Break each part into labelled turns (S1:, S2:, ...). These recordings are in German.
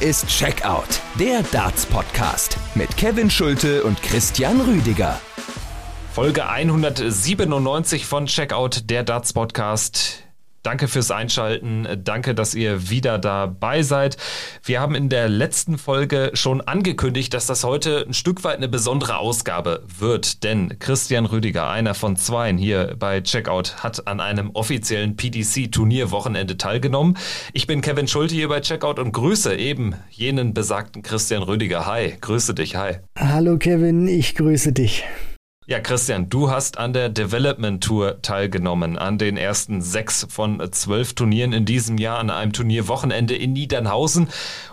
S1: Ist Checkout, der Darts-Podcast mit Kevin Schulte und Christian Rüdiger.
S2: Folge 197 von Checkout, der Darts Podcast. Danke fürs Einschalten. Danke, dass ihr wieder dabei seid. Wir haben in der letzten Folge schon angekündigt, dass das heute ein Stück weit eine besondere Ausgabe wird. Denn Christian Rüdiger, einer von zweien hier bei Checkout, hat an einem offiziellen PDC-Turnierwochenende teilgenommen. Ich bin Kevin Schulte hier bei Checkout und grüße eben jenen besagten Christian Rüdiger. Hi, grüße dich. Hi.
S3: Hallo Kevin, ich grüße dich.
S2: Ja, Christian, du hast an der Development Tour teilgenommen, an den ersten sechs von zwölf Turnieren in diesem Jahr, an einem Turnierwochenende in Niedernhausen.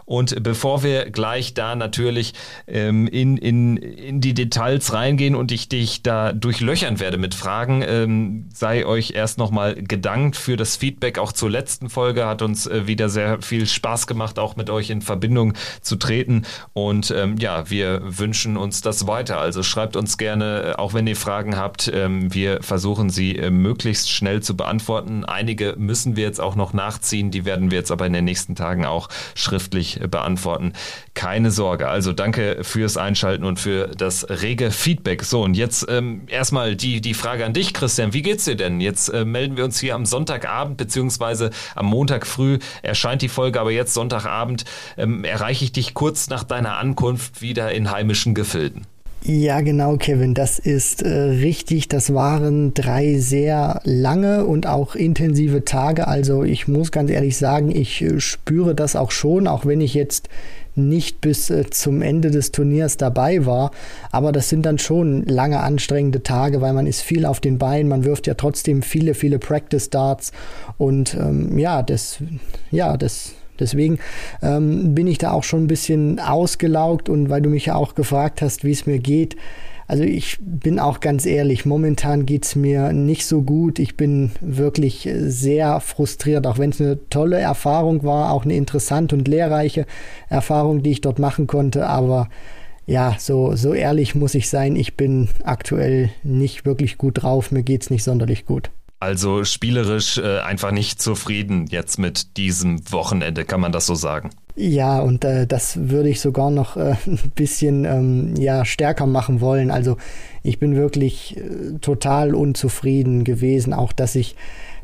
S2: Und bevor wir gleich da natürlich ähm, in, in, in die Details reingehen und ich dich da durchlöchern werde mit Fragen, ähm, sei euch erst nochmal gedankt für das Feedback auch zur letzten Folge. Hat uns äh, wieder sehr viel Spaß gemacht, auch mit euch in Verbindung zu treten. Und ähm, ja, wir wünschen uns das weiter. Also schreibt uns gerne, äh, auch wenn ihr Fragen habt. Ähm, wir versuchen sie äh, möglichst schnell zu beantworten. Einige müssen wir jetzt auch noch nachziehen. Die werden wir jetzt aber in den nächsten Tagen auch schriftlich beantworten. Keine Sorge. Also danke fürs Einschalten und für das rege Feedback. So, und jetzt ähm, erstmal die, die Frage an dich, Christian. Wie geht's dir denn? Jetzt äh, melden wir uns hier am Sonntagabend, beziehungsweise am Montag früh erscheint die Folge, aber jetzt Sonntagabend ähm, erreiche ich dich kurz nach deiner Ankunft wieder in heimischen Gefilden.
S3: Ja, genau, Kevin, das ist äh, richtig. Das waren drei sehr lange und auch intensive Tage. Also ich muss ganz ehrlich sagen, ich äh, spüre das auch schon, auch wenn ich jetzt nicht bis äh, zum Ende des Turniers dabei war. Aber das sind dann schon lange anstrengende Tage, weil man ist viel auf den Beinen, man wirft ja trotzdem viele, viele Practice Darts. Und ähm, ja, das, ja, das Deswegen ähm, bin ich da auch schon ein bisschen ausgelaugt und weil du mich ja auch gefragt hast, wie es mir geht. Also ich bin auch ganz ehrlich, momentan geht es mir nicht so gut. Ich bin wirklich sehr frustriert, auch wenn es eine tolle Erfahrung war, auch eine interessante und lehrreiche Erfahrung, die ich dort machen konnte. Aber ja, so, so ehrlich muss ich sein, ich bin aktuell nicht wirklich gut drauf, mir geht es nicht sonderlich gut.
S2: Also spielerisch äh, einfach nicht zufrieden jetzt mit diesem Wochenende, kann man das so sagen?
S3: Ja, und äh, das würde ich sogar noch äh, ein bisschen ähm, ja, stärker machen wollen. Also ich bin wirklich äh, total unzufrieden gewesen, auch dass ich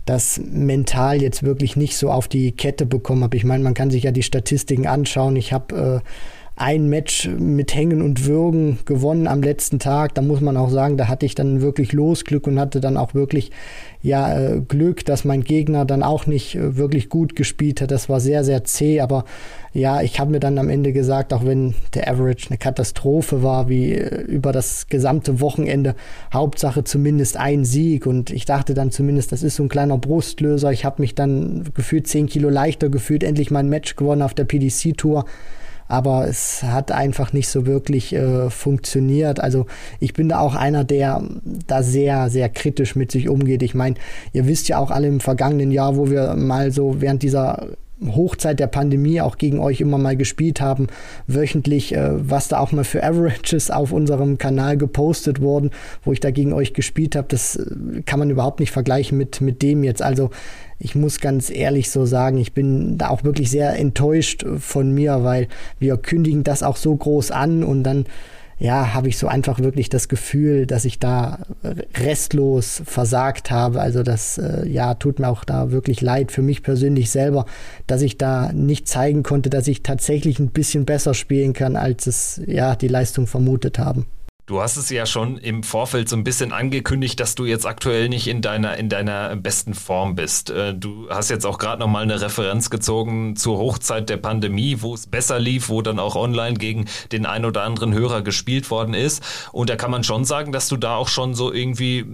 S3: das mental jetzt wirklich nicht so auf die Kette bekommen habe. Ich meine, man kann sich ja die Statistiken anschauen. Ich habe äh, ein Match mit Hängen und Würgen gewonnen am letzten Tag. Da muss man auch sagen, da hatte ich dann wirklich Losglück und hatte dann auch wirklich ja äh, Glück, dass mein Gegner dann auch nicht äh, wirklich gut gespielt hat. Das war sehr, sehr zäh. Aber ja, ich habe mir dann am Ende gesagt, auch wenn der Average eine Katastrophe war, wie äh, über das gesamte Wochenende, Hauptsache zumindest ein Sieg. Und ich dachte dann zumindest, das ist so ein kleiner Brustlöser. Ich habe mich dann gefühlt zehn Kilo leichter gefühlt, endlich mein Match gewonnen auf der PDC-Tour aber es hat einfach nicht so wirklich äh, funktioniert. Also ich bin da auch einer, der da sehr, sehr kritisch mit sich umgeht. Ich meine, ihr wisst ja auch alle im vergangenen Jahr, wo wir mal so während dieser Hochzeit der Pandemie auch gegen euch immer mal gespielt haben, wöchentlich, äh, was da auch mal für Averages auf unserem Kanal gepostet wurden, wo ich da gegen euch gespielt habe, das äh, kann man überhaupt nicht vergleichen mit, mit dem jetzt. Also ich muss ganz ehrlich so sagen, ich bin da auch wirklich sehr enttäuscht von mir, weil wir kündigen das auch so groß an und dann ja, habe ich so einfach wirklich das Gefühl, dass ich da restlos versagt habe. Also das, äh, ja, tut mir auch da wirklich leid für mich persönlich selber, dass ich da nicht zeigen konnte, dass ich tatsächlich ein bisschen besser spielen kann, als es, ja, die Leistung vermutet haben.
S2: Du hast es ja schon im Vorfeld so ein bisschen angekündigt, dass du jetzt aktuell nicht in deiner, in deiner besten Form bist. Äh, du hast jetzt auch gerade nochmal eine Referenz gezogen zur Hochzeit der Pandemie, wo es besser lief, wo dann auch online gegen den ein oder anderen Hörer gespielt worden ist. Und da kann man schon sagen, dass du da auch schon so irgendwie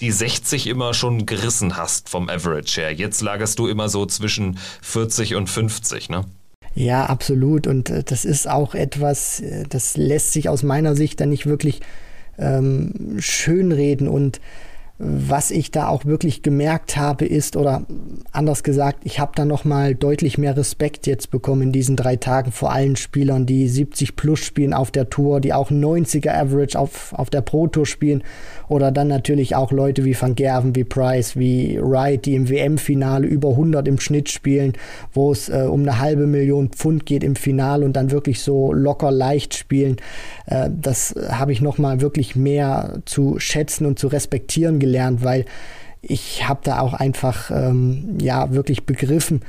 S2: die 60 immer schon gerissen hast vom Average her. Jetzt lagerst du immer so zwischen 40 und 50, ne?
S3: Ja, absolut. Und äh, das ist auch etwas, äh, das lässt sich aus meiner Sicht dann nicht wirklich ähm, schönreden. Und was ich da auch wirklich gemerkt habe, ist, oder anders gesagt, ich habe da nochmal deutlich mehr Respekt jetzt bekommen in diesen drei Tagen vor allen Spielern, die 70 plus spielen auf der Tour, die auch 90er Average auf, auf der Pro Tour spielen oder dann natürlich auch Leute wie Van Gerven, wie Price, wie Wright, die im WM-Finale über 100 im Schnitt spielen, wo es äh, um eine halbe Million Pfund geht im Finale und dann wirklich so locker leicht spielen. Äh, das habe ich nochmal wirklich mehr zu schätzen und zu respektieren gelernt weil ich habe da auch einfach ähm, ja wirklich begriffen,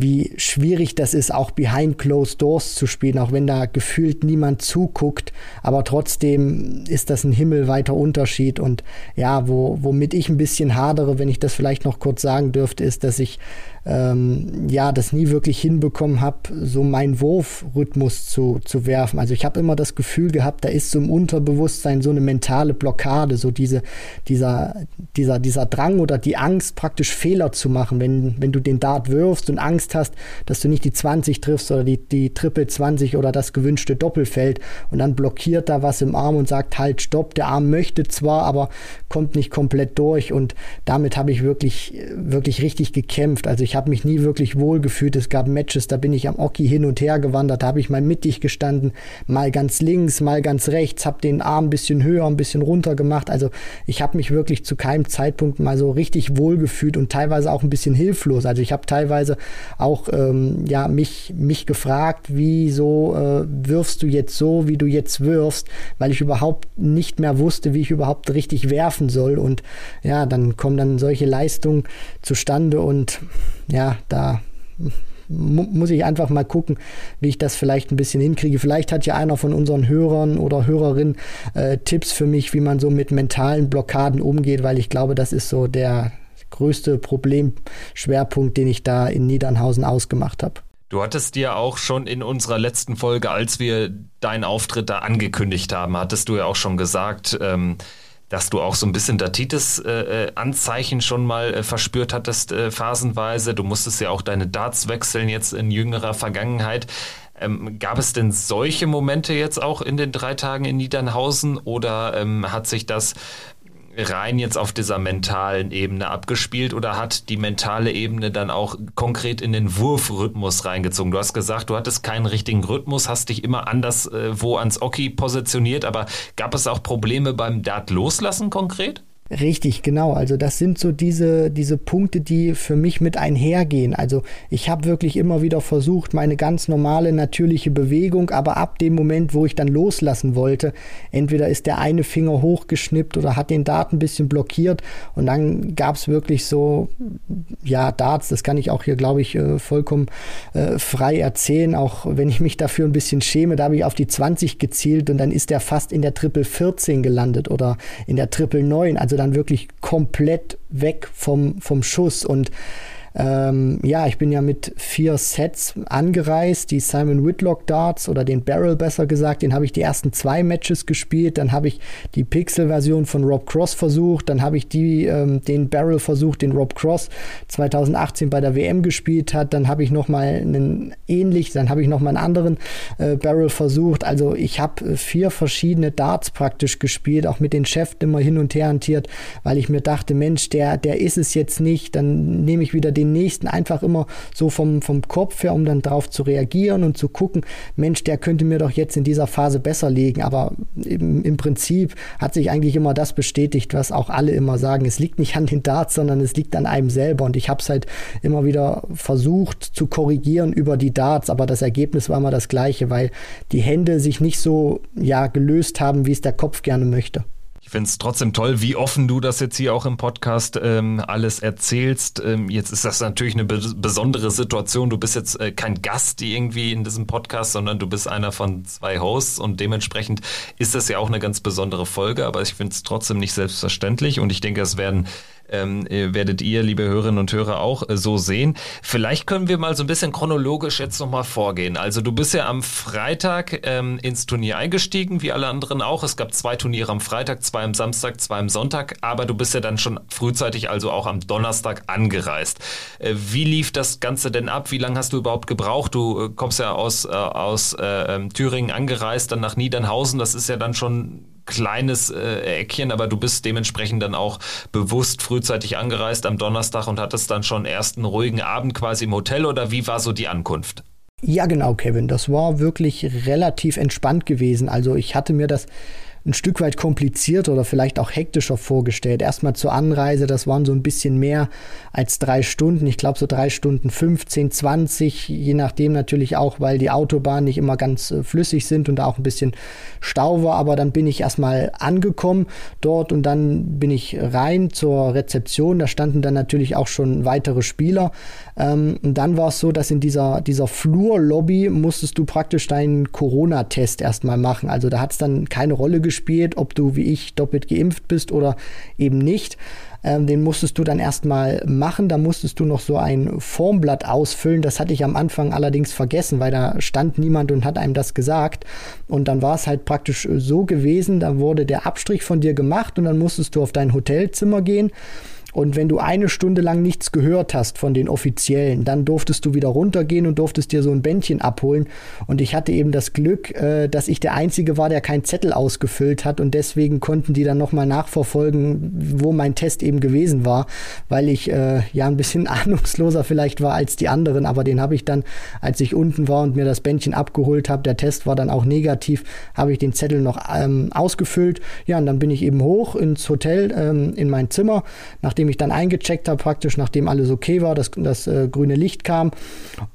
S3: wie schwierig das ist, auch behind closed doors zu spielen, auch wenn da gefühlt niemand zuguckt. Aber trotzdem ist das ein himmelweiter Unterschied. Und ja, wo, womit ich ein bisschen hadere, wenn ich das vielleicht noch kurz sagen dürfte, ist, dass ich ähm, ja, das nie wirklich hinbekommen habe, so meinen Wurfrhythmus zu, zu werfen. Also ich habe immer das Gefühl gehabt, da ist so im Unterbewusstsein so eine mentale Blockade, so diese, dieser, dieser, dieser Drang oder die Angst, praktisch Fehler zu machen, wenn, wenn du den Dart wirfst und Angst hast, dass du nicht die 20 triffst oder die, die Triple 20 oder das gewünschte Doppelfeld und dann blockiert da was im Arm und sagt halt Stopp, der Arm möchte zwar, aber kommt nicht komplett durch und damit habe ich wirklich, wirklich richtig gekämpft. Also ich habe mich nie wirklich wohl gefühlt. Es gab Matches, da bin ich am Oki hin und her gewandert, da habe ich mal mittig gestanden, mal ganz links, mal ganz rechts, habe den Arm ein bisschen höher, ein bisschen runter gemacht. Also ich habe mich wirklich zu keinem Zeitpunkt mal so richtig wohl gefühlt und teilweise auch ein bisschen hilflos. Also ich habe teilweise auch ähm, ja mich mich gefragt, wieso äh, wirfst du jetzt so, wie du jetzt wirfst, weil ich überhaupt nicht mehr wusste, wie ich überhaupt richtig werfen soll und ja, dann kommen dann solche Leistungen zustande und ja, da muss ich einfach mal gucken, wie ich das vielleicht ein bisschen hinkriege. Vielleicht hat ja einer von unseren Hörern oder Hörerinnen äh, Tipps für mich, wie man so mit mentalen Blockaden umgeht, weil ich glaube, das ist so der größte Problemschwerpunkt, den ich da in Niedernhausen ausgemacht habe.
S2: Du hattest dir auch schon in unserer letzten Folge, als wir deinen Auftritt da angekündigt haben, hattest du ja auch schon gesagt, ähm, dass du auch so ein bisschen Datitis-Anzeichen äh, schon mal äh, verspürt hattest, äh, phasenweise. Du musstest ja auch deine Darts wechseln jetzt in jüngerer Vergangenheit. Ähm, gab es denn solche Momente jetzt auch in den drei Tagen in Niedernhausen oder ähm, hat sich das rein jetzt auf dieser mentalen Ebene abgespielt oder hat die mentale Ebene dann auch konkret in den Wurfrhythmus reingezogen? Du hast gesagt, du hattest keinen richtigen Rhythmus, hast dich immer anders äh, wo ans Oki positioniert, aber gab es auch Probleme beim Dart loslassen konkret?
S3: Richtig, genau. Also das sind so diese, diese Punkte, die für mich mit einhergehen. Also ich habe wirklich immer wieder versucht, meine ganz normale, natürliche Bewegung, aber ab dem Moment, wo ich dann loslassen wollte, entweder ist der eine Finger hochgeschnippt oder hat den Dart ein bisschen blockiert und dann gab es wirklich so, ja, Darts, das kann ich auch hier, glaube ich, äh, vollkommen äh, frei erzählen, auch wenn ich mich dafür ein bisschen schäme, da habe ich auf die 20 gezielt und dann ist der fast in der Triple 14 gelandet oder in der Triple 9. Also dann wirklich komplett weg vom, vom Schuss. Und ähm, ja, ich bin ja mit vier Sets angereist, die Simon Whitlock Darts oder den Barrel besser gesagt, den habe ich die ersten zwei Matches gespielt, dann habe ich die Pixel-Version von Rob Cross versucht, dann habe ich die, ähm, den Barrel versucht, den Rob Cross 2018 bei der WM gespielt hat, dann habe ich nochmal einen ähnlich, dann habe ich nochmal einen anderen äh, Barrel versucht, also ich habe vier verschiedene Darts praktisch gespielt, auch mit den Chefs immer hin und her hantiert, weil ich mir dachte, Mensch, der, der ist es jetzt nicht, dann nehme ich wieder den den nächsten einfach immer so vom, vom Kopf her, um dann darauf zu reagieren und zu gucken, Mensch, der könnte mir doch jetzt in dieser Phase besser liegen. Aber im, im Prinzip hat sich eigentlich immer das bestätigt, was auch alle immer sagen. Es liegt nicht an den Darts, sondern es liegt an einem selber. Und ich habe es halt immer wieder versucht zu korrigieren über die Darts, aber das Ergebnis war immer das gleiche, weil die Hände sich nicht so ja gelöst haben, wie es der Kopf gerne möchte.
S2: Ich finde es trotzdem toll, wie offen du das jetzt hier auch im Podcast ähm, alles erzählst. Ähm, jetzt ist das natürlich eine be besondere Situation. Du bist jetzt äh, kein Gast irgendwie in diesem Podcast, sondern du bist einer von zwei Hosts und dementsprechend ist das ja auch eine ganz besondere Folge, aber ich finde es trotzdem nicht selbstverständlich und ich denke, es werden ähm, äh, werdet ihr, liebe Hörerinnen und Hörer, auch äh, so sehen. Vielleicht können wir mal so ein bisschen chronologisch jetzt nochmal vorgehen. Also du bist ja am Freitag ähm, ins Turnier eingestiegen, wie alle anderen auch. Es gab zwei Turniere am Freitag, zwei am Samstag, zwei am Sonntag, aber du bist ja dann schon frühzeitig, also auch am Donnerstag angereist. Äh, wie lief das Ganze denn ab? Wie lange hast du überhaupt gebraucht? Du äh, kommst ja aus, äh, aus äh, ähm, Thüringen angereist, dann nach Niedernhausen. Das ist ja dann schon kleines äh, Eckchen, aber du bist dementsprechend dann auch bewusst frühzeitig angereist am Donnerstag und hattest dann schon erst einen ruhigen Abend quasi im Hotel oder wie war so die Ankunft?
S3: Ja, genau, Kevin. Das war wirklich relativ entspannt gewesen. Also ich hatte mir das ein Stück weit komplizierter oder vielleicht auch hektischer vorgestellt. Erstmal zur Anreise, das waren so ein bisschen mehr als drei Stunden. Ich glaube so drei Stunden 15, 20, je nachdem natürlich auch, weil die Autobahnen nicht immer ganz äh, flüssig sind und auch ein bisschen Stau war. Aber dann bin ich erstmal angekommen dort und dann bin ich rein zur Rezeption. Da standen dann natürlich auch schon weitere Spieler. Ähm, und dann war es so, dass in dieser, dieser Flurlobby musstest du praktisch deinen Corona-Test erstmal machen. Also da hat es dann keine Rolle gespielt, ob du wie ich doppelt geimpft bist oder eben nicht. Ähm, den musstest du dann erstmal machen. Da musstest du noch so ein Formblatt ausfüllen. Das hatte ich am Anfang allerdings vergessen, weil da stand niemand und hat einem das gesagt. Und dann war es halt praktisch so gewesen, da wurde der Abstrich von dir gemacht und dann musstest du auf dein Hotelzimmer gehen. Und wenn du eine Stunde lang nichts gehört hast von den Offiziellen, dann durftest du wieder runtergehen und durftest dir so ein Bändchen abholen. Und ich hatte eben das Glück, äh, dass ich der Einzige war, der keinen Zettel ausgefüllt hat. Und deswegen konnten die dann nochmal nachverfolgen, wo mein Test eben gewesen war, weil ich äh, ja ein bisschen ahnungsloser vielleicht war als die anderen. Aber den habe ich dann, als ich unten war und mir das Bändchen abgeholt habe, der Test war dann auch negativ, habe ich den Zettel noch ähm, ausgefüllt. Ja, und dann bin ich eben hoch ins Hotel, ähm, in mein Zimmer, nach nachdem ich dann eingecheckt habe, praktisch nachdem alles okay war, das, das äh, grüne Licht kam.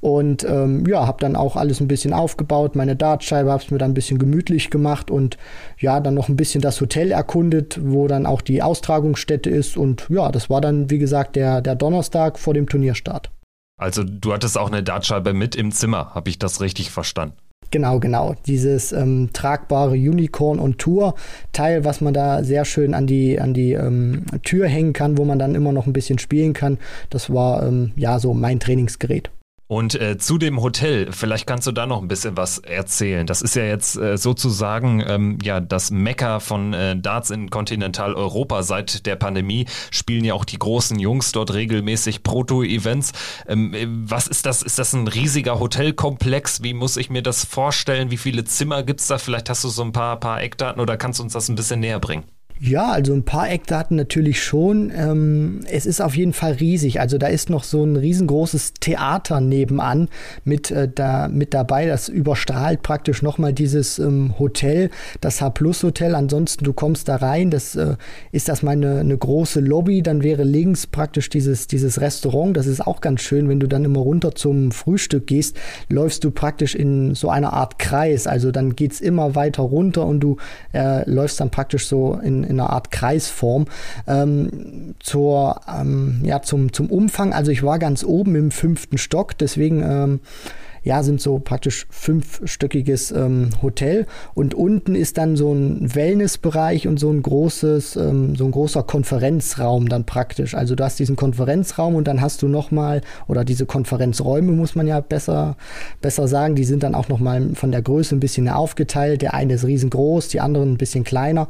S3: Und ähm, ja, habe dann auch alles ein bisschen aufgebaut, meine Dartscheibe, habe es mir dann ein bisschen gemütlich gemacht und ja, dann noch ein bisschen das Hotel erkundet, wo dann auch die Austragungsstätte ist. Und ja, das war dann, wie gesagt, der, der Donnerstag vor dem Turnierstart.
S2: Also du hattest auch eine Dartscheibe mit im Zimmer, habe ich das richtig verstanden?
S3: Genau, genau. Dieses ähm, tragbare Unicorn und Tour Teil, was man da sehr schön an die, an die ähm, Tür hängen kann, wo man dann immer noch ein bisschen spielen kann. Das war ähm, ja so mein Trainingsgerät.
S2: Und äh, zu dem Hotel, vielleicht kannst du da noch ein bisschen was erzählen. Das ist ja jetzt äh, sozusagen ähm, ja das Mecker von äh, Darts in Kontinentaleuropa. Seit der Pandemie spielen ja auch die großen Jungs dort regelmäßig Proto-Events. Ähm, äh, was ist das? Ist das ein riesiger Hotelkomplex? Wie muss ich mir das vorstellen? Wie viele Zimmer gibt es da? Vielleicht hast du so ein paar, paar Eckdaten oder kannst du uns das ein bisschen näher bringen?
S3: Ja, also ein paar Eckdaten natürlich schon. Ähm, es ist auf jeden Fall riesig. Also da ist noch so ein riesengroßes Theater nebenan mit, äh, da, mit dabei. Das überstrahlt praktisch nochmal dieses ähm, Hotel, das H-Plus-Hotel. Ansonsten, du kommst da rein, das äh, ist das mal eine, eine große Lobby. Dann wäre links praktisch dieses, dieses Restaurant. Das ist auch ganz schön, wenn du dann immer runter zum Frühstück gehst, läufst du praktisch in so einer Art Kreis. Also dann geht's immer weiter runter und du äh, läufst dann praktisch so in in einer Art Kreisform. Ähm, zur, ähm, ja, zum, zum Umfang, also ich war ganz oben im fünften Stock, deswegen ähm, ja, sind so praktisch fünfstöckiges ähm, Hotel und unten ist dann so ein Wellnessbereich und so ein großes, ähm, so ein großer Konferenzraum dann praktisch. Also du hast diesen Konferenzraum und dann hast du nochmal, oder diese Konferenzräume muss man ja besser, besser sagen, die sind dann auch nochmal von der Größe ein bisschen aufgeteilt. Der eine ist riesengroß, die anderen ein bisschen kleiner.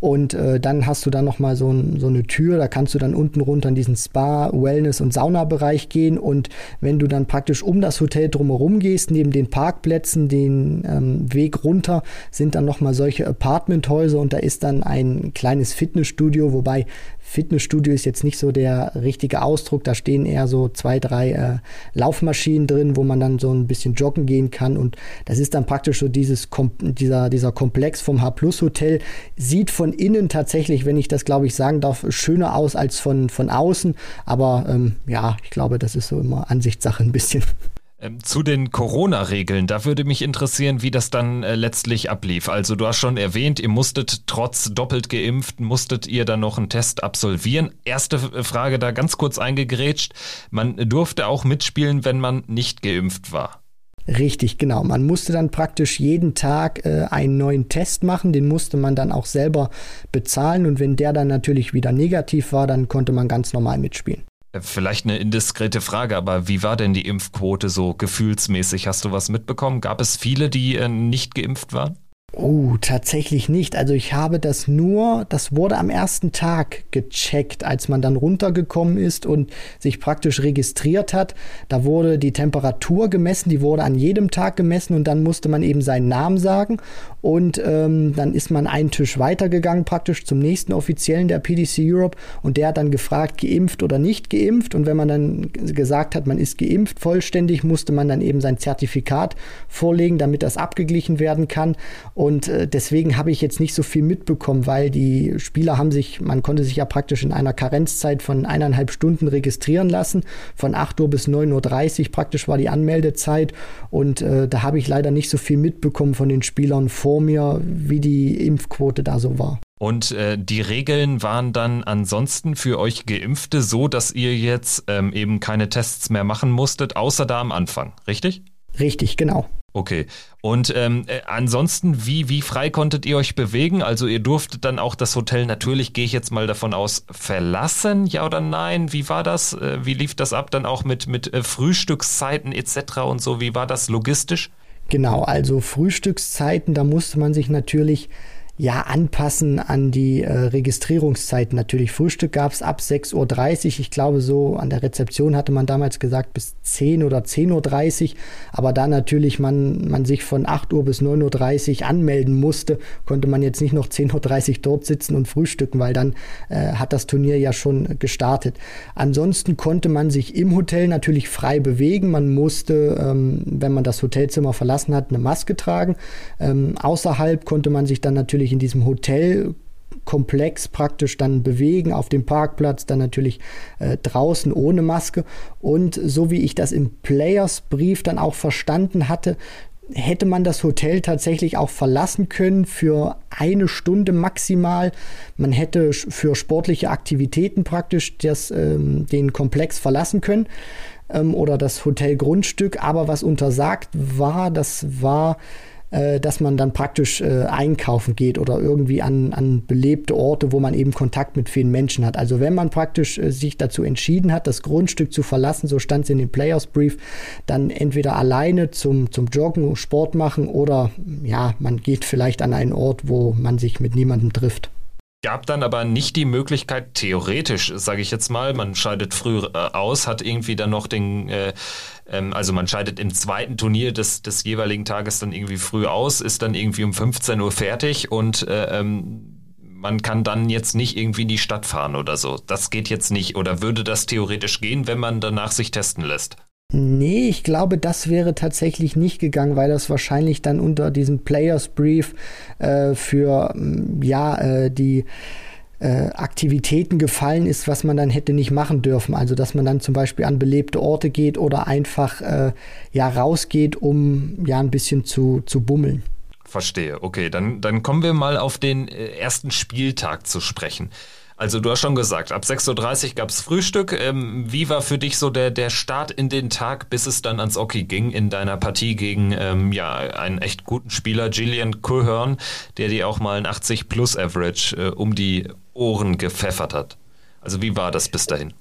S3: Und äh, dann hast du dann nochmal so, ein, so eine Tür, da kannst du dann unten runter in diesen Spa, Wellness und Saunabereich gehen. Und wenn du dann praktisch um das Hotel drumherum gehst, neben den Parkplätzen, den ähm, Weg runter, sind dann nochmal solche Apartmenthäuser und da ist dann ein kleines Fitnessstudio, wobei Fitnessstudio ist jetzt nicht so der richtige Ausdruck. Da stehen eher so zwei, drei äh, Laufmaschinen drin, wo man dann so ein bisschen joggen gehen kann. Und das ist dann praktisch so dieses, dieser, dieser Komplex vom H-Plus Hotel. Sieht von innen tatsächlich, wenn ich das glaube ich sagen darf, schöner aus als von, von außen. Aber ähm, ja, ich glaube, das ist so immer Ansichtssache ein bisschen.
S2: Ähm, zu den Corona-Regeln, da würde mich interessieren, wie das dann äh, letztlich ablief. Also du hast schon erwähnt, ihr musstet trotz doppelt geimpft, musstet ihr dann noch einen Test absolvieren. Erste Frage da ganz kurz eingegrätscht. Man durfte auch mitspielen, wenn man nicht geimpft war.
S3: Richtig, genau. Man musste dann praktisch jeden Tag äh, einen neuen Test machen, den musste man dann auch selber bezahlen und wenn der dann natürlich wieder negativ war, dann konnte man ganz normal mitspielen.
S2: Vielleicht eine indiskrete Frage, aber wie war denn die Impfquote so gefühlsmäßig? Hast du was mitbekommen? Gab es viele, die äh, nicht geimpft waren?
S3: Oh, tatsächlich nicht. Also ich habe das nur, das wurde am ersten Tag gecheckt, als man dann runtergekommen ist und sich praktisch registriert hat. Da wurde die Temperatur gemessen, die wurde an jedem Tag gemessen und dann musste man eben seinen Namen sagen und ähm, dann ist man einen Tisch weitergegangen praktisch zum nächsten Offiziellen der PDC Europe und der hat dann gefragt, geimpft oder nicht geimpft und wenn man dann gesagt hat, man ist geimpft vollständig, musste man dann eben sein Zertifikat vorlegen, damit das abgeglichen werden kann äh, deswegen habe ich jetzt nicht so viel mitbekommen, weil die Spieler haben sich, man konnte sich ja praktisch in einer Karenzzeit von eineinhalb Stunden registrieren lassen. Von 8 Uhr bis 9.30 Uhr praktisch war die Anmeldezeit. Und äh, da habe ich leider nicht so viel mitbekommen von den Spielern vor mir, wie die Impfquote da so war.
S2: Und äh, die Regeln waren dann ansonsten für euch Geimpfte so, dass ihr jetzt ähm, eben keine Tests mehr machen musstet, außer da am Anfang, richtig?
S3: Richtig, genau.
S2: Okay. Und ähm, äh, ansonsten, wie, wie frei konntet ihr euch bewegen? Also ihr durftet dann auch das Hotel natürlich, gehe ich jetzt mal davon aus, verlassen, ja oder nein? Wie war das? Äh, wie lief das ab dann auch mit, mit äh, Frühstückszeiten etc. und so? Wie war das logistisch?
S3: Genau, also Frühstückszeiten, da musste man sich natürlich ja, anpassen an die äh, Registrierungszeiten. Natürlich, Frühstück gab es ab 6.30 Uhr. Ich glaube, so an der Rezeption hatte man damals gesagt bis 10 oder 10.30 Uhr. Aber da natürlich man, man sich von 8 Uhr bis 9.30 Uhr anmelden musste, konnte man jetzt nicht noch 10.30 Uhr dort sitzen und frühstücken, weil dann äh, hat das Turnier ja schon gestartet. Ansonsten konnte man sich im Hotel natürlich frei bewegen. Man musste, ähm, wenn man das Hotelzimmer verlassen hat, eine Maske tragen. Ähm, außerhalb konnte man sich dann natürlich sich in diesem Hotelkomplex praktisch dann bewegen, auf dem Parkplatz, dann natürlich äh, draußen ohne Maske. Und so wie ich das im Players-Brief dann auch verstanden hatte, hätte man das Hotel tatsächlich auch verlassen können für eine Stunde maximal. Man hätte für sportliche Aktivitäten praktisch das, ähm, den Komplex verlassen können ähm, oder das Hotelgrundstück. Aber was untersagt war, das war äh, dass man dann praktisch äh, einkaufen geht oder irgendwie an, an belebte Orte, wo man eben Kontakt mit vielen Menschen hat. Also wenn man praktisch äh, sich dazu entschieden hat, das Grundstück zu verlassen, so stand es in dem Players Brief, dann entweder alleine zum, zum Joggen, Sport machen oder ja, man geht vielleicht an einen Ort, wo man sich mit niemandem trifft
S2: gab dann aber nicht die Möglichkeit, theoretisch, sage ich jetzt mal, man scheidet früh äh, aus, hat irgendwie dann noch den, äh, ähm, also man scheidet im zweiten Turnier des, des jeweiligen Tages dann irgendwie früh aus, ist dann irgendwie um 15 Uhr fertig und äh, ähm, man kann dann jetzt nicht irgendwie in die Stadt fahren oder so. Das geht jetzt nicht. Oder würde das theoretisch gehen, wenn man danach sich testen lässt?
S3: Nee, ich glaube, das wäre tatsächlich nicht gegangen, weil das wahrscheinlich dann unter diesem Players Brief äh, für mm, ja äh, die äh, Aktivitäten gefallen ist, was man dann hätte nicht machen dürfen. Also dass man dann zum Beispiel an belebte Orte geht oder einfach äh, ja rausgeht, um ja ein bisschen zu, zu bummeln.
S2: Verstehe. Okay, dann, dann kommen wir mal auf den äh, ersten Spieltag zu sprechen. Also du hast schon gesagt, ab 6.30 Uhr gab es Frühstück. Ähm, wie war für dich so der, der Start in den Tag, bis es dann ans Oki ging in deiner Partie gegen ähm, ja, einen echt guten Spieler, Gillian Cohern, der dir auch mal ein 80-Plus-Average äh, um die Ohren gepfeffert hat? Also wie war das bis dahin?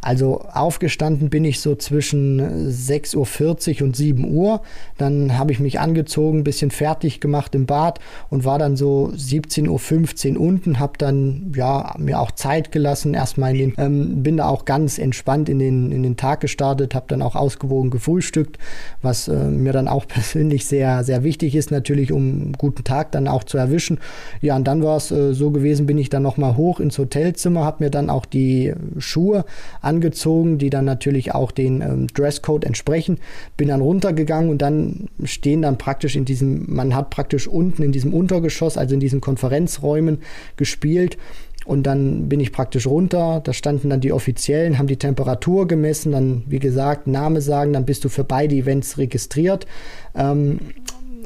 S3: Also aufgestanden bin ich so zwischen 6.40 Uhr und 7 Uhr. Dann habe ich mich angezogen, ein bisschen fertig gemacht im Bad und war dann so 17.15 Uhr unten, habe dann ja mir auch Zeit gelassen, erstmal in den, ähm, bin da auch ganz entspannt in den, in den Tag gestartet, habe dann auch ausgewogen gefrühstückt, was äh, mir dann auch persönlich sehr, sehr wichtig ist, natürlich, um einen guten Tag dann auch zu erwischen. Ja, und dann war es äh, so gewesen, bin ich dann nochmal hoch ins Hotelzimmer, habe mir dann auch die Schuhe angezogen, die dann natürlich auch den ähm, Dresscode entsprechen. Bin dann runtergegangen und dann stehen dann praktisch in diesem, man hat praktisch unten in diesem Untergeschoss, also in diesen Konferenzräumen gespielt. Und dann bin ich praktisch runter, da standen dann die Offiziellen, haben die Temperatur gemessen, dann wie gesagt Name sagen, dann bist du für beide Events registriert. Ähm,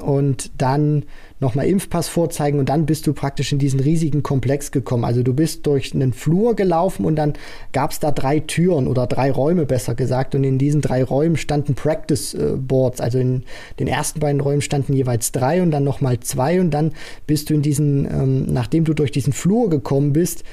S3: und dann nochmal Impfpass vorzeigen und dann bist du praktisch in diesen riesigen Komplex gekommen. Also du bist durch einen Flur gelaufen und dann gab es da drei Türen oder drei Räume besser gesagt und in diesen drei Räumen standen Practice äh, Boards. Also in den ersten beiden Räumen standen jeweils drei und dann nochmal zwei und dann bist du in diesen, ähm, nachdem du durch diesen Flur gekommen bist,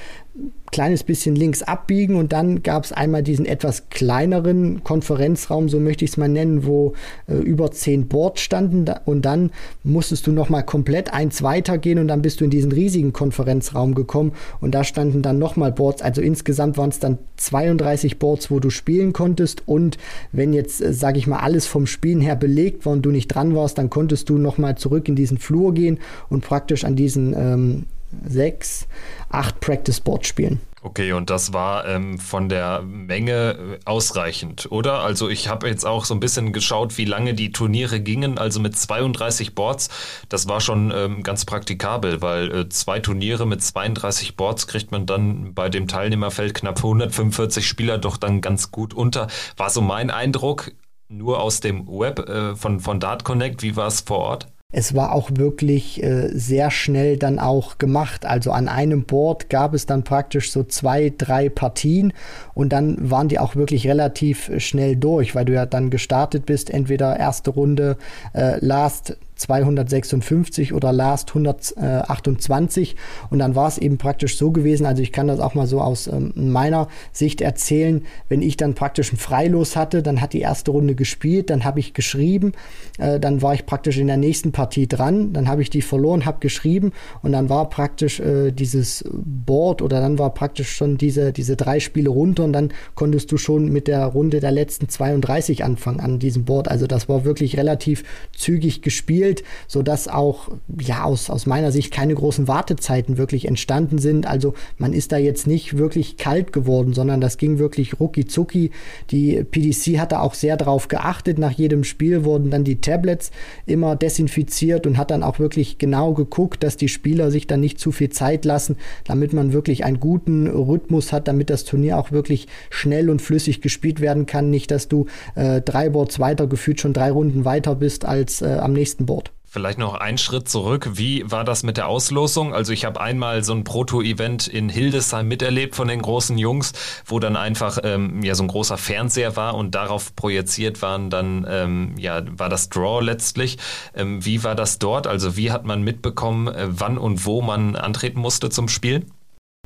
S3: kleines bisschen links abbiegen und dann gab es einmal diesen etwas kleineren Konferenzraum, so möchte ich es mal nennen, wo äh, über zehn Boards standen. Und dann musstest du nochmal komplett eins weitergehen und dann bist du in diesen riesigen Konferenzraum gekommen. Und da standen dann nochmal Boards, also insgesamt waren es dann 32 Boards, wo du spielen konntest. Und wenn jetzt, äh, sage ich mal, alles vom Spielen her belegt war und du nicht dran warst, dann konntest du nochmal zurück in diesen Flur gehen und praktisch an diesen ähm, sechs, acht Practice Boards spielen.
S2: Okay, und das war ähm, von der Menge äh, ausreichend, oder? Also ich habe jetzt auch so ein bisschen geschaut, wie lange die Turniere gingen. Also mit 32 Boards, das war schon ähm, ganz praktikabel, weil äh, zwei Turniere mit 32 Boards kriegt man dann bei dem Teilnehmerfeld knapp 145 Spieler doch dann ganz gut unter. War so mein Eindruck, nur aus dem Web äh, von, von Dart Connect. Wie war es vor Ort?
S3: Es war auch wirklich äh, sehr schnell dann auch gemacht. Also an einem Board gab es dann praktisch so zwei, drei Partien und dann waren die auch wirklich relativ schnell durch, weil du ja dann gestartet bist, entweder erste Runde, äh, Last 256 oder Last 128 und dann war es eben praktisch so gewesen, also ich kann das auch mal so aus ähm, meiner Sicht erzählen, wenn ich dann praktisch ein Freilos hatte, dann hat die erste Runde gespielt, dann habe ich geschrieben, äh, dann war ich praktisch in der nächsten Partie dran, dann habe ich die verloren, habe geschrieben und dann war praktisch äh, dieses Board oder dann war praktisch schon diese, diese drei Spiele runter und dann konntest du schon mit der Runde der letzten 32 anfangen an diesem Board, also das war wirklich relativ zügig gespielt gespielt, sodass auch ja aus, aus meiner Sicht keine großen Wartezeiten wirklich entstanden sind. Also man ist da jetzt nicht wirklich kalt geworden, sondern das ging wirklich rucki zucki. Die PDC hatte auch sehr darauf geachtet. Nach jedem Spiel wurden dann die Tablets immer desinfiziert und hat dann auch wirklich genau geguckt, dass die Spieler sich dann nicht zu viel Zeit lassen, damit man wirklich einen guten Rhythmus hat, damit das Turnier auch wirklich schnell und flüssig gespielt werden kann. Nicht, dass du äh, drei Boards weiter gefühlt schon drei Runden weiter bist als äh, am nächsten Board.
S2: Vielleicht noch einen Schritt zurück. Wie war das mit der Auslosung? Also ich habe einmal so ein Proto-Event in Hildesheim miterlebt von den großen Jungs, wo dann einfach ähm, ja so ein großer Fernseher war und darauf projiziert waren dann ähm, ja war das Draw letztlich. Ähm, wie war das dort? Also wie hat man mitbekommen, äh, wann und wo man antreten musste zum Spiel?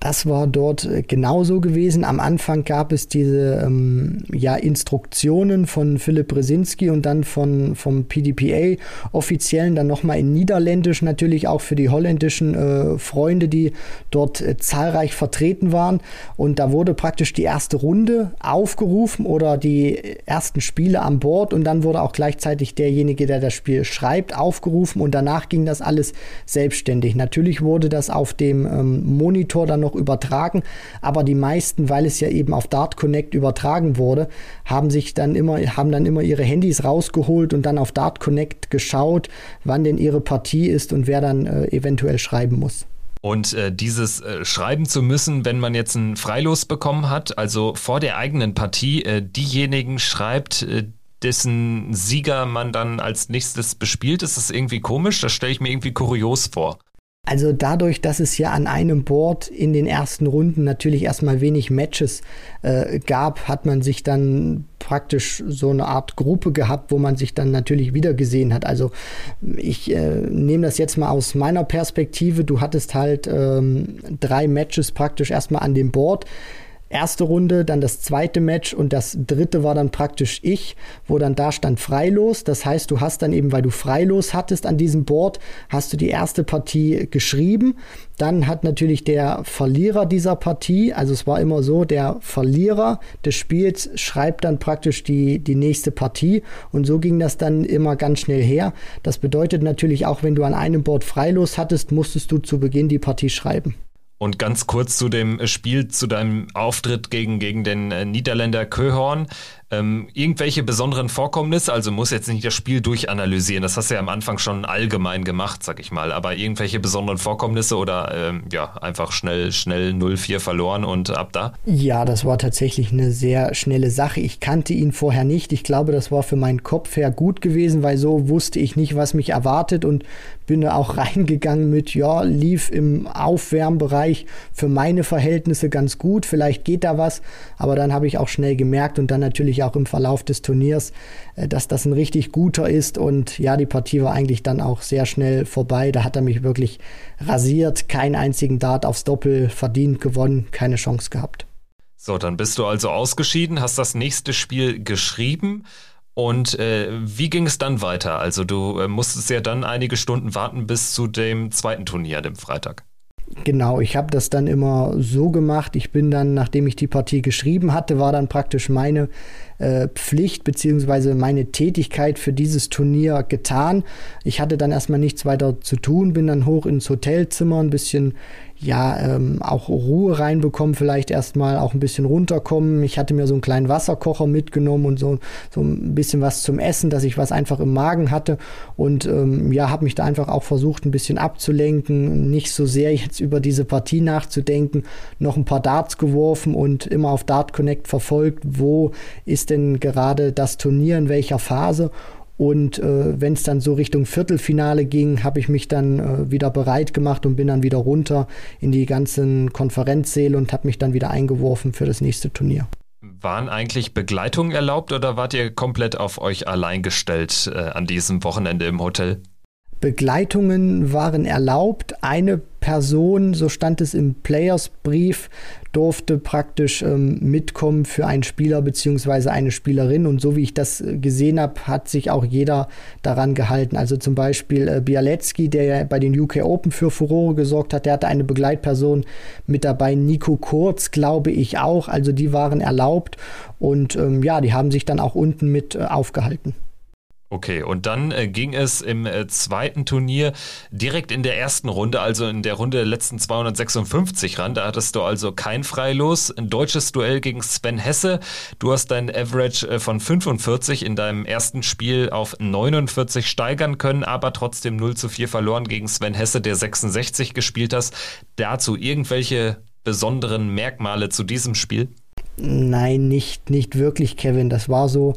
S3: Das war dort äh, genauso gewesen. Am Anfang gab es diese ähm, ja, Instruktionen von Philipp Brzezinski und dann von, vom PDPA offiziellen, dann nochmal in Niederländisch natürlich auch für die holländischen äh, Freunde, die dort äh, zahlreich vertreten waren. Und da wurde praktisch die erste Runde aufgerufen oder die ersten Spiele an Bord und dann wurde auch gleichzeitig derjenige, der das Spiel schreibt, aufgerufen und danach ging das alles selbstständig. Natürlich wurde das auf dem ähm, Monitor dann noch übertragen, aber die meisten, weil es ja eben auf Dart Connect übertragen wurde, haben sich dann immer, haben dann immer ihre Handys rausgeholt und dann auf Dart Connect geschaut, wann denn ihre Partie ist und wer dann äh, eventuell schreiben muss.
S2: Und äh, dieses äh, schreiben zu müssen, wenn man jetzt ein Freilos bekommen hat, also vor der eigenen Partie, äh, diejenigen schreibt, äh, dessen Sieger man dann als nächstes bespielt, ist das irgendwie komisch? Das stelle ich mir irgendwie kurios vor.
S3: Also dadurch, dass es ja an einem Board in den ersten Runden natürlich erstmal wenig Matches äh, gab, hat man sich dann praktisch so eine Art Gruppe gehabt, wo man sich dann natürlich wieder gesehen hat. Also ich äh, nehme das jetzt mal aus meiner Perspektive. Du hattest halt ähm, drei Matches praktisch erstmal an dem Board erste Runde, dann das zweite Match und das dritte war dann praktisch ich, wo dann da stand Freilos. Das heißt, du hast dann eben, weil du Freilos hattest an diesem Board, hast du die erste Partie geschrieben. Dann hat natürlich der Verlierer dieser Partie, also es war immer so, der Verlierer des Spiels schreibt dann praktisch die, die nächste Partie und so ging das dann immer ganz schnell her. Das bedeutet natürlich auch, wenn du an einem Board Freilos hattest, musstest du zu Beginn die Partie schreiben.
S2: Und ganz kurz zu dem Spiel, zu deinem Auftritt gegen, gegen den äh, Niederländer Köhorn. Ähm, irgendwelche besonderen Vorkommnisse, also muss jetzt nicht das Spiel durchanalysieren, das hast du ja am Anfang schon allgemein gemacht, sag ich mal, aber irgendwelche besonderen Vorkommnisse oder ähm, ja, einfach schnell, schnell 0-4 verloren und ab da?
S3: Ja, das war tatsächlich eine sehr schnelle Sache. Ich kannte ihn vorher nicht. Ich glaube, das war für meinen Kopf her gut gewesen, weil so wusste ich nicht, was mich erwartet und bin da auch reingegangen mit, ja, lief im Aufwärmbereich für meine Verhältnisse ganz gut, vielleicht geht da was, aber dann habe ich auch schnell gemerkt und dann natürlich auch im Verlauf des Turniers, äh, dass das ein richtig guter ist. Und ja, die Partie war eigentlich dann auch sehr schnell vorbei. Da hat er mich wirklich rasiert, keinen einzigen Dart aufs Doppel verdient gewonnen, keine Chance gehabt.
S2: So, dann bist du also ausgeschieden, hast das nächste Spiel geschrieben. Und äh, wie ging es dann weiter? Also du äh, musstest ja dann einige Stunden warten bis zu dem zweiten Turnier, dem Freitag.
S3: Genau, ich habe das dann immer so gemacht. Ich bin dann, nachdem ich die Partie geschrieben hatte, war dann praktisch meine äh, Pflicht bzw. meine Tätigkeit für dieses Turnier getan. Ich hatte dann erstmal nichts weiter zu tun, bin dann hoch ins Hotelzimmer, ein bisschen ja, ähm, auch Ruhe reinbekommen, vielleicht erstmal auch ein bisschen runterkommen. Ich hatte mir so einen kleinen Wasserkocher mitgenommen und so, so ein bisschen was zum Essen, dass ich was einfach im Magen hatte. Und ähm, ja, habe mich da einfach auch versucht, ein bisschen abzulenken, nicht so sehr jetzt über diese Partie nachzudenken, noch ein paar Darts geworfen und immer auf Dart Connect verfolgt, wo ist denn gerade das Turnier, in welcher Phase. Und äh, wenn es dann so Richtung Viertelfinale ging, habe ich mich dann äh, wieder bereit gemacht und bin dann wieder runter in die ganzen Konferenzsäle und habe mich dann wieder eingeworfen für das nächste Turnier.
S2: Waren eigentlich Begleitungen erlaubt oder wart ihr komplett auf euch allein gestellt äh, an diesem Wochenende im Hotel?
S3: Begleitungen waren erlaubt. Eine Person, so stand es im Players-Brief, durfte praktisch ähm, mitkommen für einen Spieler bzw. eine Spielerin. Und so wie ich das äh, gesehen habe, hat sich auch jeder daran gehalten. Also zum Beispiel äh, Bialecki, der ja bei den UK Open für Furore gesorgt hat, der hatte eine Begleitperson mit dabei. Nico Kurz, glaube ich auch. Also die waren erlaubt. Und ähm, ja, die haben sich dann auch unten mit äh, aufgehalten.
S2: Okay, und dann äh, ging es im äh, zweiten Turnier direkt in der ersten Runde, also in der Runde der letzten 256 ran. Da hattest du also kein Freilos. Ein deutsches Duell gegen Sven Hesse. Du hast dein Average äh, von 45 in deinem ersten Spiel auf 49 steigern können, aber trotzdem 0 zu 4 verloren gegen Sven Hesse, der 66 gespielt hast. Dazu irgendwelche besonderen Merkmale zu diesem Spiel?
S3: Nein, nicht, nicht wirklich, Kevin. Das war so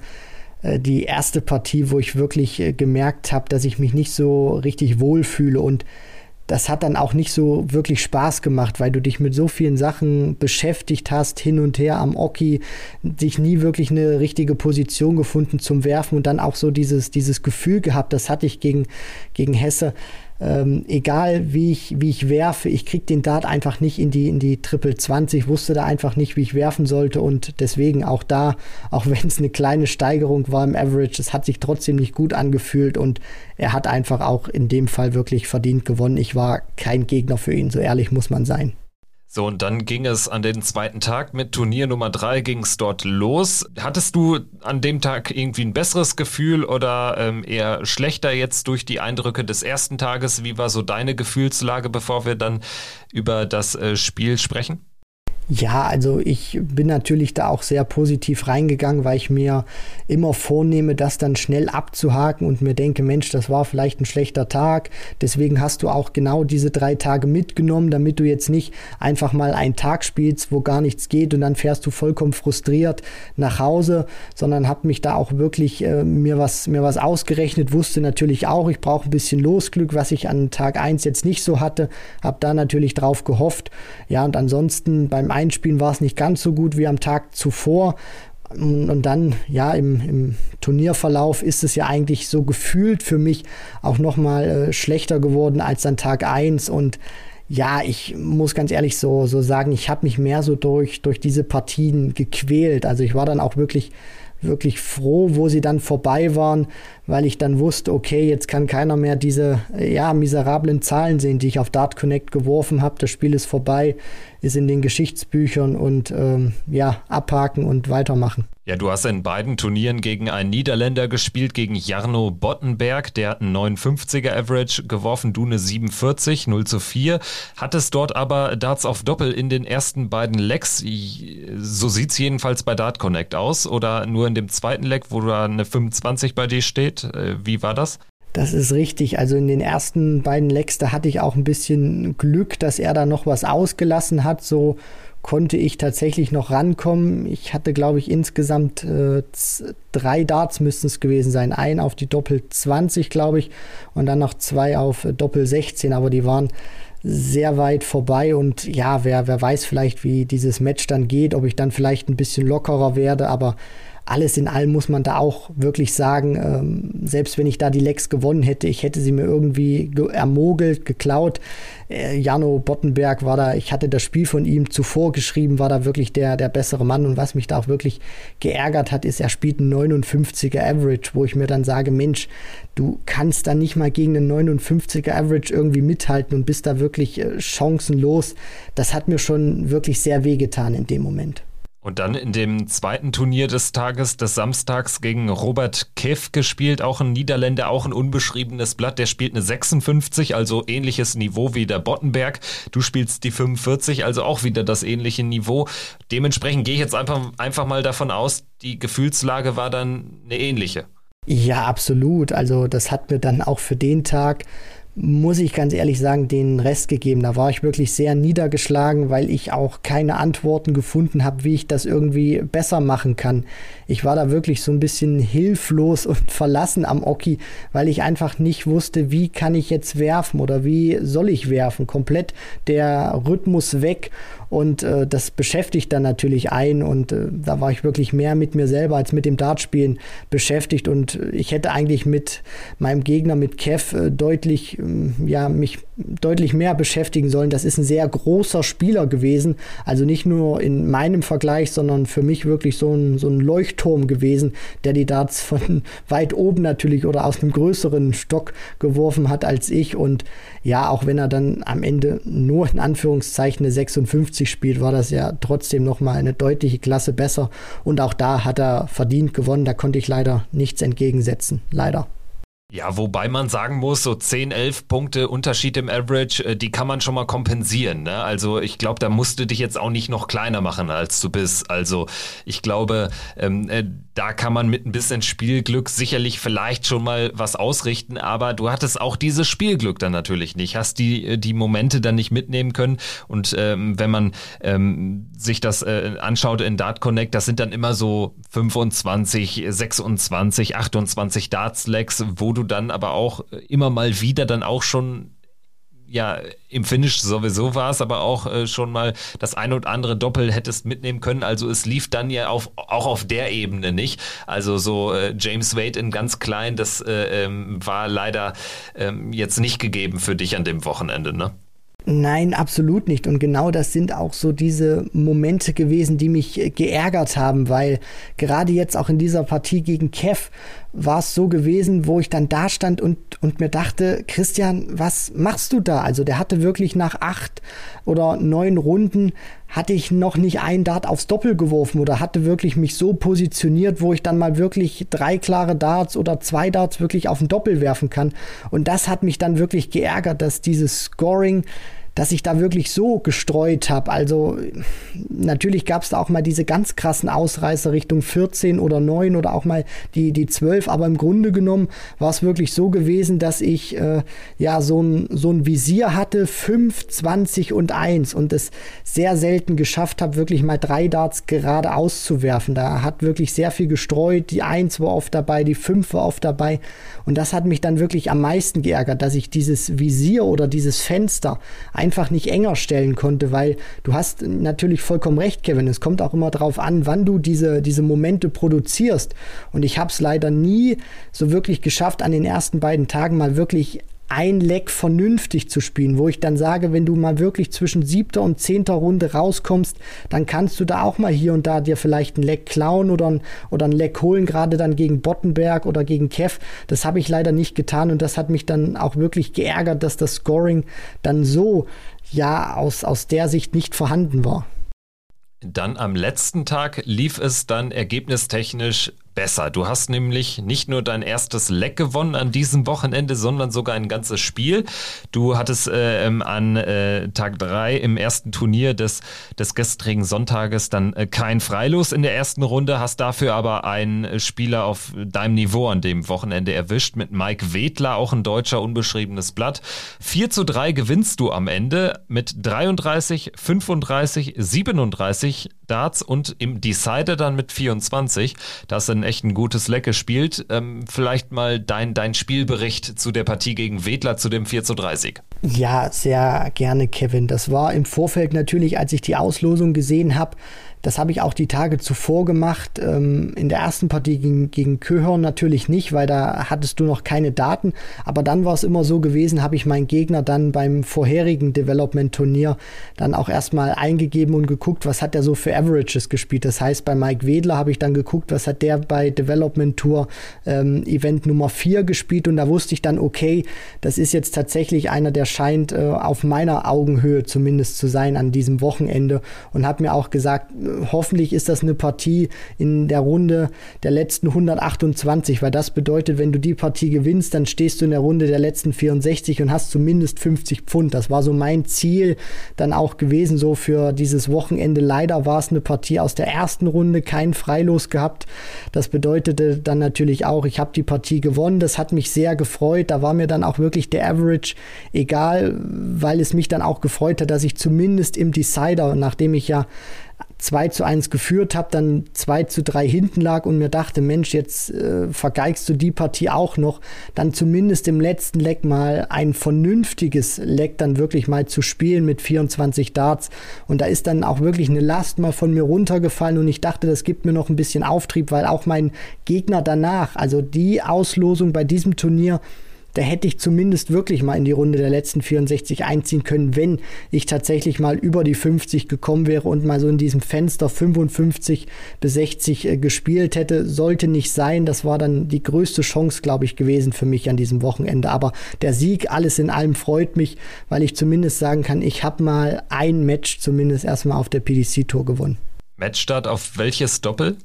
S3: die erste Partie, wo ich wirklich äh, gemerkt habe, dass ich mich nicht so richtig wohlfühle. Und das hat dann auch nicht so wirklich Spaß gemacht, weil du dich mit so vielen Sachen beschäftigt hast, hin und her am Oki, dich nie wirklich eine richtige Position gefunden zum Werfen und dann auch so dieses, dieses Gefühl gehabt, das hatte ich gegen, gegen Hesse, ähm, egal wie ich, wie ich werfe, ich kriege den Dart einfach nicht in die, in die Triple 20, wusste da einfach nicht, wie ich werfen sollte und deswegen auch da, auch wenn es eine kleine Steigerung war im Average, es hat sich trotzdem nicht gut angefühlt und er hat einfach auch in dem Fall wirklich verdient gewonnen. Ich war kein Gegner für ihn, so ehrlich muss man sein.
S2: So, und dann ging es an den zweiten Tag mit Turnier Nummer drei ging es dort los. Hattest du an dem Tag irgendwie ein besseres Gefühl oder ähm, eher schlechter jetzt durch die Eindrücke des ersten Tages? Wie war so deine Gefühlslage, bevor wir dann über das äh, Spiel sprechen?
S3: Ja, also ich bin natürlich da auch sehr positiv reingegangen, weil ich mir immer vornehme, das dann schnell abzuhaken und mir denke, Mensch, das war vielleicht ein schlechter Tag. Deswegen hast du auch genau diese drei Tage mitgenommen, damit du jetzt nicht einfach mal einen Tag spielst, wo gar nichts geht und dann fährst du vollkommen frustriert nach Hause, sondern habe mich da auch wirklich äh, mir was mir was ausgerechnet, wusste natürlich auch, ich brauche ein bisschen Losglück, was ich an Tag eins jetzt nicht so hatte, habe da natürlich drauf gehofft. Ja, und ansonsten beim Einspielen war es nicht ganz so gut wie am Tag zuvor. Und dann, ja, im, im, Turnierverlauf ist es ja eigentlich so gefühlt für mich auch nochmal äh, schlechter geworden als an Tag 1. Und ja, ich muss ganz ehrlich so, so sagen, ich habe mich mehr so durch, durch diese Partien gequält. Also ich war dann auch wirklich wirklich froh, wo sie dann vorbei waren, weil ich dann wusste, okay, jetzt kann keiner mehr diese ja, miserablen Zahlen sehen, die ich auf Dart Connect geworfen habe. Das Spiel ist vorbei, ist in den Geschichtsbüchern und ähm, ja, abhaken und weitermachen.
S2: Ja, du hast in beiden Turnieren gegen einen Niederländer gespielt, gegen Jarno Bottenberg. Der hat einen 59er Average geworfen, du eine 47, 0 zu 4. Hattest dort aber Darts auf Doppel in den ersten beiden Legs. So sieht's jedenfalls bei Dart Connect aus. Oder nur in dem zweiten Leg, wo da eine 25 bei dir steht. Äh, wie war das?
S3: Das ist richtig. Also in den ersten beiden Lecks, da hatte ich auch ein bisschen Glück, dass er da noch was ausgelassen hat. So konnte ich tatsächlich noch rankommen. Ich hatte, glaube ich, insgesamt äh, drei Darts müssten es gewesen sein. Ein auf die Doppel 20, glaube ich, und dann noch zwei auf äh, Doppel 16, aber die waren sehr weit vorbei und ja, wer, wer weiß vielleicht, wie dieses Match dann geht, ob ich dann vielleicht ein bisschen lockerer werde, aber alles in allem muss man da auch wirklich sagen, ähm, selbst wenn ich da die Lecks gewonnen hätte, ich hätte sie mir irgendwie ge ermogelt, geklaut. Äh, Jano Bottenberg war da, ich hatte das Spiel von ihm zuvor geschrieben, war da wirklich der, der bessere Mann. Und was mich da auch wirklich geärgert hat, ist, er spielt einen 59er Average, wo ich mir dann sage, Mensch, du kannst da nicht mal gegen einen 59er Average irgendwie mithalten und bist da wirklich äh, chancenlos. Das hat mir schon wirklich sehr wehgetan in dem Moment.
S2: Und dann in dem zweiten Turnier des Tages, des Samstags, gegen Robert Kev gespielt, auch ein Niederländer, auch ein unbeschriebenes Blatt. Der spielt eine 56, also ähnliches Niveau wie der Bottenberg. Du spielst die 45, also auch wieder das ähnliche Niveau. Dementsprechend gehe ich jetzt einfach, einfach mal davon aus, die Gefühlslage war dann eine ähnliche.
S3: Ja, absolut. Also das hat mir dann auch für den Tag muss ich ganz ehrlich sagen, den Rest gegeben. Da war ich wirklich sehr niedergeschlagen, weil ich auch keine Antworten gefunden habe, wie ich das irgendwie besser machen kann. Ich war da wirklich so ein bisschen hilflos und verlassen am Oki, weil ich einfach nicht wusste, wie kann ich jetzt werfen oder wie soll ich werfen. Komplett der Rhythmus weg und äh, das beschäftigt dann natürlich ein und äh, da war ich wirklich mehr mit mir selber als mit dem Dartspielen beschäftigt. Und ich hätte eigentlich mit meinem Gegner, mit Kev, äh, deutlich, ähm, ja, mich deutlich mehr beschäftigen sollen. Das ist ein sehr großer Spieler gewesen, also nicht nur in meinem Vergleich, sondern für mich wirklich so ein, so ein Leuchtturm gewesen, der die Darts von weit oben natürlich oder aus einem größeren Stock geworfen hat als ich. Und ja, auch wenn er dann am Ende nur in Anführungszeichen eine 56 spielt, war das ja trotzdem nochmal eine deutliche Klasse besser. Und auch da hat er verdient gewonnen. Da konnte ich leider nichts entgegensetzen. Leider.
S2: Ja, wobei man sagen muss, so 10, 11 Punkte Unterschied im Average, äh, die kann man schon mal kompensieren. Ne? Also ich glaube, da musst du dich jetzt auch nicht noch kleiner machen, als du bist. Also ich glaube, ähm, äh, da kann man mit ein bisschen Spielglück sicherlich vielleicht schon mal was ausrichten, aber du hattest auch dieses Spielglück dann natürlich nicht, hast die, äh, die Momente dann nicht mitnehmen können. Und ähm, wenn man ähm, sich das äh, anschaut in Dart Connect, das sind dann immer so 25, 26, 28 Darts-Legs, wo du dann aber auch immer mal wieder dann auch schon ja, im Finish sowieso war es, aber auch äh, schon mal das ein oder andere Doppel hättest mitnehmen können. Also es lief dann ja auf, auch auf der Ebene nicht. Also so äh, James Wade in ganz klein, das äh, ähm, war leider ähm, jetzt nicht gegeben für dich an dem Wochenende, ne?
S3: Nein, absolut nicht. Und genau das sind auch so diese Momente gewesen, die mich geärgert haben, weil gerade jetzt auch in dieser Partie gegen Kev war es so gewesen, wo ich dann da stand und, und mir dachte, Christian, was machst du da? Also der hatte wirklich nach acht oder neun Runden hatte ich noch nicht einen Dart aufs Doppel geworfen oder hatte wirklich mich so positioniert, wo ich dann mal wirklich drei klare Darts oder zwei Darts wirklich auf ein Doppel werfen kann. Und das hat mich dann wirklich geärgert, dass dieses Scoring dass ich da wirklich so gestreut habe. Also natürlich gab es da auch mal diese ganz krassen Ausreißer Richtung 14 oder 9 oder auch mal die, die 12, aber im Grunde genommen war es wirklich so gewesen, dass ich äh, ja so ein, so ein Visier hatte, 5, 20 und 1 und es sehr selten geschafft habe, wirklich mal drei Darts gerade auszuwerfen. Da hat wirklich sehr viel gestreut, die 1 war oft dabei, die 5 war oft dabei und das hat mich dann wirklich am meisten geärgert, dass ich dieses Visier oder dieses Fenster einfach nicht enger stellen konnte, weil du hast natürlich vollkommen recht, Kevin. Es kommt auch immer darauf an, wann du diese, diese Momente produzierst. Und ich habe es leider nie so wirklich geschafft, an den ersten beiden Tagen mal wirklich ein Leck vernünftig zu spielen, wo ich dann sage, wenn du mal wirklich zwischen siebter und zehnter Runde rauskommst, dann kannst du da auch mal hier und da dir vielleicht ein Leck klauen oder ein, oder ein Leck holen, gerade dann gegen Bottenberg oder gegen Kev. Das habe ich leider nicht getan und das hat mich dann auch wirklich geärgert, dass das Scoring dann so, ja, aus, aus der Sicht nicht vorhanden war.
S2: Dann am letzten Tag lief es dann ergebnistechnisch besser. Du hast nämlich nicht nur dein erstes Leck gewonnen an diesem Wochenende, sondern sogar ein ganzes Spiel. Du hattest äh, an äh, Tag 3 im ersten Turnier des, des gestrigen Sonntages dann äh, kein Freilos in der ersten Runde, hast dafür aber einen Spieler auf deinem Niveau an dem Wochenende erwischt mit Mike Wedler, auch ein deutscher unbeschriebenes Blatt. 4 zu 3 gewinnst du am Ende mit 33, 35, 37 Darts und im Decider dann mit 24. Das sind echt ein gutes Leck gespielt. Ähm, vielleicht mal dein, dein Spielbericht zu der Partie gegen Wedler zu dem 4 zu 30.
S3: Ja, sehr gerne, Kevin. Das war im Vorfeld natürlich, als ich die Auslosung gesehen habe, Das habe ich auch die Tage zuvor gemacht. Ähm, in der ersten Partie gegen, gegen Köhorn natürlich nicht, weil da hattest du noch keine Daten. Aber dann war es immer so gewesen, habe ich meinen Gegner dann beim vorherigen Development-Turnier dann auch erstmal eingegeben und geguckt, was hat er so für Averages gespielt. Das heißt, bei Mike Wedler habe ich dann geguckt, was hat der bei Development Tour ähm, Event Nummer 4 gespielt. Und da wusste ich dann, okay, das ist jetzt tatsächlich einer, der scheint äh, auf meiner Augenhöhe zumindest zu sein an diesem Wochenende. Und habe mir auch gesagt, hoffentlich ist das eine Partie in der Runde der letzten 128, weil das bedeutet, wenn du die Partie gewinnst, dann stehst du in der Runde der letzten 64 und hast zumindest 50 Pfund. Das war so mein Ziel dann auch gewesen, so für dieses Wochenende. Leider war es eine Partie aus der ersten Runde, kein Freilos gehabt. Das bedeutete dann natürlich auch, ich habe die Partie gewonnen. Das hat mich sehr gefreut. Da war mir dann auch wirklich der Average egal, weil es mich dann auch gefreut hat, dass ich zumindest im Decider, nachdem ich ja 2 zu 1 geführt habe, dann 2 zu 3 hinten lag und mir dachte, Mensch, jetzt äh, vergeigst du die Partie auch noch, dann zumindest im letzten Leck mal ein vernünftiges Leck dann wirklich mal zu spielen mit 24 Darts. Und da ist dann auch wirklich eine Last mal von mir runtergefallen und ich dachte, das gibt mir noch ein bisschen Auftrieb, weil auch mein Gegner danach, also die Auslosung bei diesem Turnier, da hätte ich zumindest wirklich mal in die Runde der letzten 64 einziehen können, wenn ich tatsächlich mal über die 50 gekommen wäre und mal so in diesem Fenster 55 bis 60 äh, gespielt hätte. Sollte nicht sein. Das war dann die größte Chance, glaube ich, gewesen für mich an diesem Wochenende. Aber der Sieg, alles in allem, freut mich, weil ich zumindest sagen kann, ich habe mal ein Match zumindest erstmal auf der PDC-Tour gewonnen.
S2: Matchstart auf welches Doppel?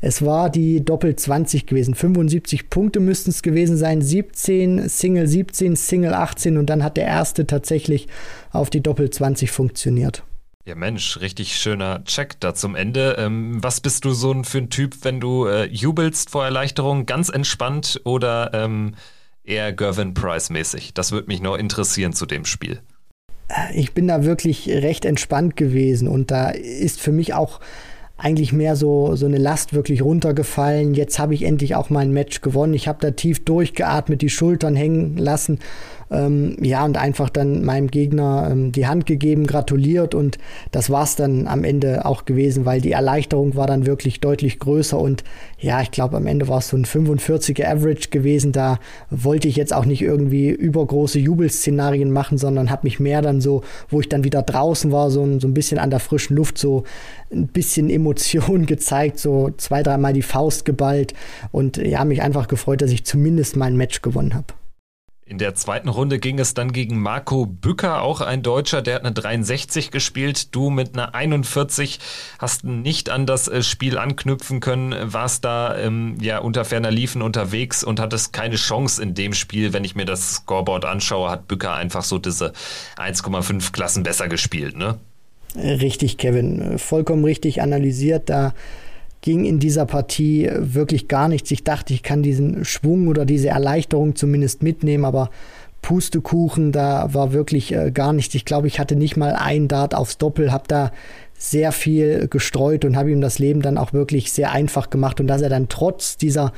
S3: Es war die Doppel 20 gewesen. 75 Punkte müssten es gewesen sein. 17, Single 17, Single 18 und dann hat der erste tatsächlich auf die Doppel 20 funktioniert.
S2: Ja, Mensch, richtig schöner Check da zum Ende. Ähm, was bist du so für ein Typ, wenn du äh, jubelst vor Erleichterung? Ganz entspannt oder ähm, eher Gervin Price-mäßig? Das würde mich noch interessieren zu dem Spiel.
S3: Äh, ich bin da wirklich recht entspannt gewesen und da ist für mich auch eigentlich mehr so, so eine Last wirklich runtergefallen. Jetzt habe ich endlich auch mein Match gewonnen. Ich habe da tief durchgeatmet, die Schultern hängen lassen ähm, ja, und einfach dann meinem Gegner ähm, die Hand gegeben, gratuliert und das war es dann am Ende auch gewesen, weil die Erleichterung war dann wirklich deutlich größer und ja, ich glaube am Ende war es so ein 45er Average gewesen. Da wollte ich jetzt auch nicht irgendwie übergroße Jubelszenarien machen, sondern habe mich mehr dann so, wo ich dann wieder draußen war, so, so ein bisschen an der frischen Luft, so ein bisschen Emotion gezeigt, so zwei, dreimal die Faust geballt und ja, mich einfach gefreut, dass ich zumindest mein Match gewonnen habe.
S2: In der zweiten Runde ging es dann gegen Marco Bücker, auch ein Deutscher, der hat eine 63 gespielt. Du mit einer 41 hast nicht an das äh, Spiel anknüpfen können, warst da ähm, ja unter ferner Liefen unterwegs und hattest keine Chance in dem Spiel. Wenn ich mir das Scoreboard anschaue, hat Bücker einfach so diese 1,5 Klassen besser gespielt, ne?
S3: Richtig, Kevin. Vollkommen richtig analysiert. Da ging in dieser Partie wirklich gar nichts. Ich dachte, ich kann diesen Schwung oder diese Erleichterung zumindest mitnehmen, aber Pustekuchen, da war wirklich äh, gar nichts. Ich glaube, ich hatte nicht mal ein Dart aufs Doppel, habe da sehr viel gestreut und habe ihm das Leben dann auch wirklich sehr einfach gemacht und dass er dann trotz dieser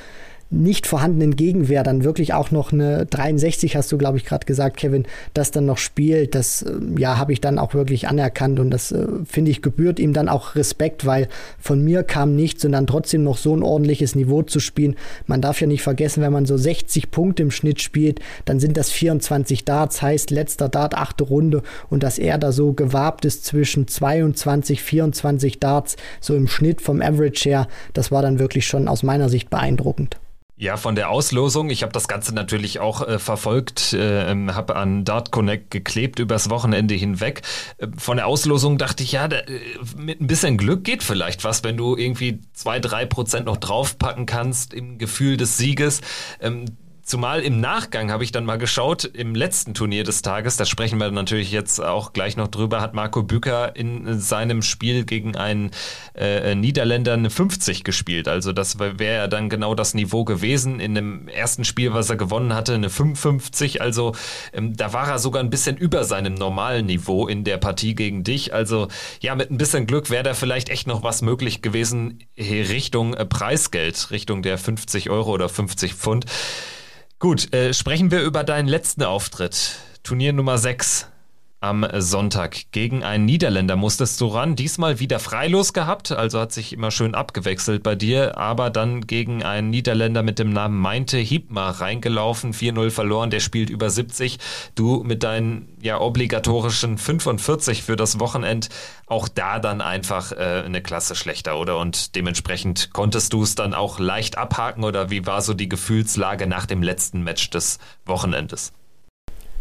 S3: nicht vorhandenen Gegenwehr dann wirklich auch noch eine 63, hast du, glaube ich, gerade gesagt, Kevin, das dann noch spielt, das äh, ja, habe ich dann auch wirklich anerkannt und das äh, finde ich gebührt ihm dann auch Respekt, weil von mir kam nichts und dann trotzdem noch so ein ordentliches Niveau zu spielen. Man darf ja nicht vergessen, wenn man so 60 Punkte im Schnitt spielt, dann sind das 24 Darts, heißt letzter Dart, achte Runde und dass er da so gewabt ist zwischen 22, 24 Darts, so im Schnitt vom Average her, das war dann wirklich schon aus meiner Sicht beeindruckend.
S2: Ja, von der Auslosung. Ich habe das Ganze natürlich auch äh, verfolgt, äh, habe an Dart Connect geklebt übers Wochenende hinweg. Äh, von der Auslosung dachte ich, ja, da, äh, mit ein bisschen Glück geht vielleicht was, wenn du irgendwie zwei, drei Prozent noch draufpacken kannst im Gefühl des Sieges. Ähm, Zumal im Nachgang habe ich dann mal geschaut, im letzten Turnier des Tages, da sprechen wir natürlich jetzt auch gleich noch drüber, hat Marco Bücker in seinem Spiel gegen einen äh, Niederländer eine 50 gespielt. Also das wäre ja dann genau das Niveau gewesen. In dem ersten Spiel, was er gewonnen hatte, eine 55. Also ähm, da war er sogar ein bisschen über seinem normalen Niveau in der Partie gegen dich. Also ja, mit ein bisschen Glück wäre da vielleicht echt noch was möglich gewesen Richtung äh, Preisgeld, Richtung der 50 Euro oder 50 Pfund. Gut, äh, sprechen wir über deinen letzten Auftritt. Turnier Nummer 6. am Sonntag. Gegen einen Niederländer musstest du ran. Diesmal wieder freilos gehabt, also hat sich immer schön abgewechselt bei dir, aber dann gegen einen Niederländer mit dem Namen Meinte Hiebma reingelaufen, 4-0 verloren, der spielt über 70. Du mit deinen ja obligatorischen 45 für das Wochenend, auch da dann einfach äh, eine Klasse schlechter, oder? Und dementsprechend konntest du es dann auch leicht abhaken oder wie war so die Gefühlslage nach dem letzten Match des Wochenendes?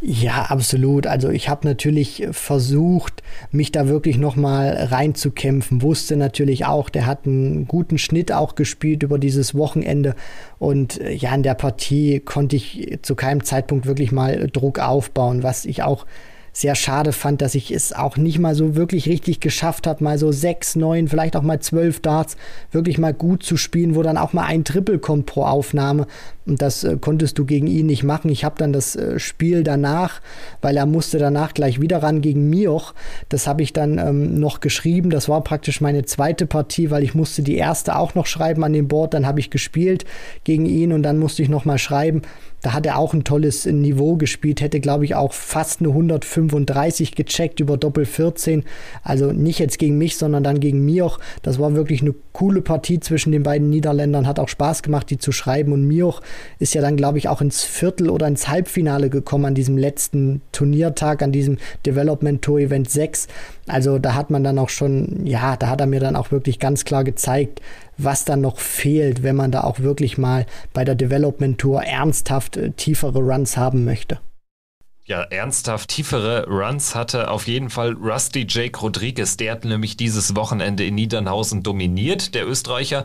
S3: Ja, absolut. Also ich habe natürlich versucht, mich da wirklich nochmal reinzukämpfen. Wusste natürlich auch, der hat einen guten Schnitt auch gespielt über dieses Wochenende. Und äh, ja, in der Partie konnte ich zu keinem Zeitpunkt wirklich mal Druck aufbauen, was ich auch sehr schade fand, dass ich es auch nicht mal so wirklich richtig geschafft habe, mal so sechs, neun, vielleicht auch mal zwölf Darts wirklich mal gut zu spielen, wo dann auch mal ein Triple kommt pro Aufnahme. Und das äh, konntest du gegen ihn nicht machen. Ich habe dann das äh, Spiel danach, weil er musste danach gleich wieder ran gegen Mioch. Das habe ich dann ähm, noch geschrieben. Das war praktisch meine zweite Partie, weil ich musste die erste auch noch schreiben an dem Board. Dann habe ich gespielt gegen ihn und dann musste ich noch mal schreiben. Da hat er auch ein tolles Niveau gespielt, hätte, glaube ich, auch fast eine 135 gecheckt über Doppel 14. Also nicht jetzt gegen mich, sondern dann gegen Mioch. Das war wirklich eine coole Partie zwischen den beiden Niederländern. Hat auch Spaß gemacht, die zu schreiben. Und Mioch ist ja dann, glaube ich, auch ins Viertel oder ins Halbfinale gekommen an diesem letzten Turniertag, an diesem Development Tour Event 6. Also da hat man dann auch schon, ja, da hat er mir dann auch wirklich ganz klar gezeigt, was dann noch fehlt, wenn man da auch wirklich mal bei der Development Tour ernsthaft äh, tiefere Runs haben möchte
S2: ja, ernsthaft tiefere Runs hatte auf jeden Fall Rusty Jake Rodriguez. Der hat nämlich dieses Wochenende in Niedernhausen dominiert. Der Österreicher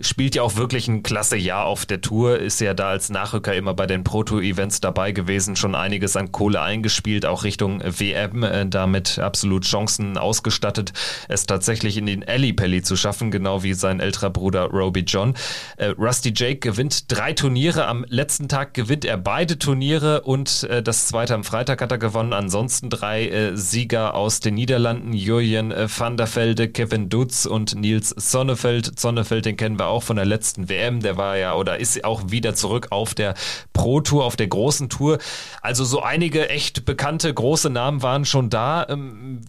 S2: spielt ja auch wirklich ein klasse Jahr auf der Tour, ist ja da als Nachrücker immer bei den Proto-Events dabei gewesen, schon einiges an Kohle eingespielt, auch Richtung WM, äh, damit absolut Chancen ausgestattet, es tatsächlich in den Alley Pelly zu schaffen, genau wie sein älterer Bruder Roby John. Äh, Rusty Jake gewinnt drei Turniere, am letzten Tag gewinnt er beide Turniere und äh, das zweite am Freitag hat er gewonnen. Ansonsten drei äh, Sieger aus den Niederlanden, Julian äh, van der Velde, Kevin Dutz und Nils Sonnefeld. Sonnefeld, den kennen wir auch von der letzten WM, der war ja oder ist auch wieder zurück auf der Pro Tour, auf der großen Tour. Also so einige echt bekannte große Namen waren schon da. Ähm,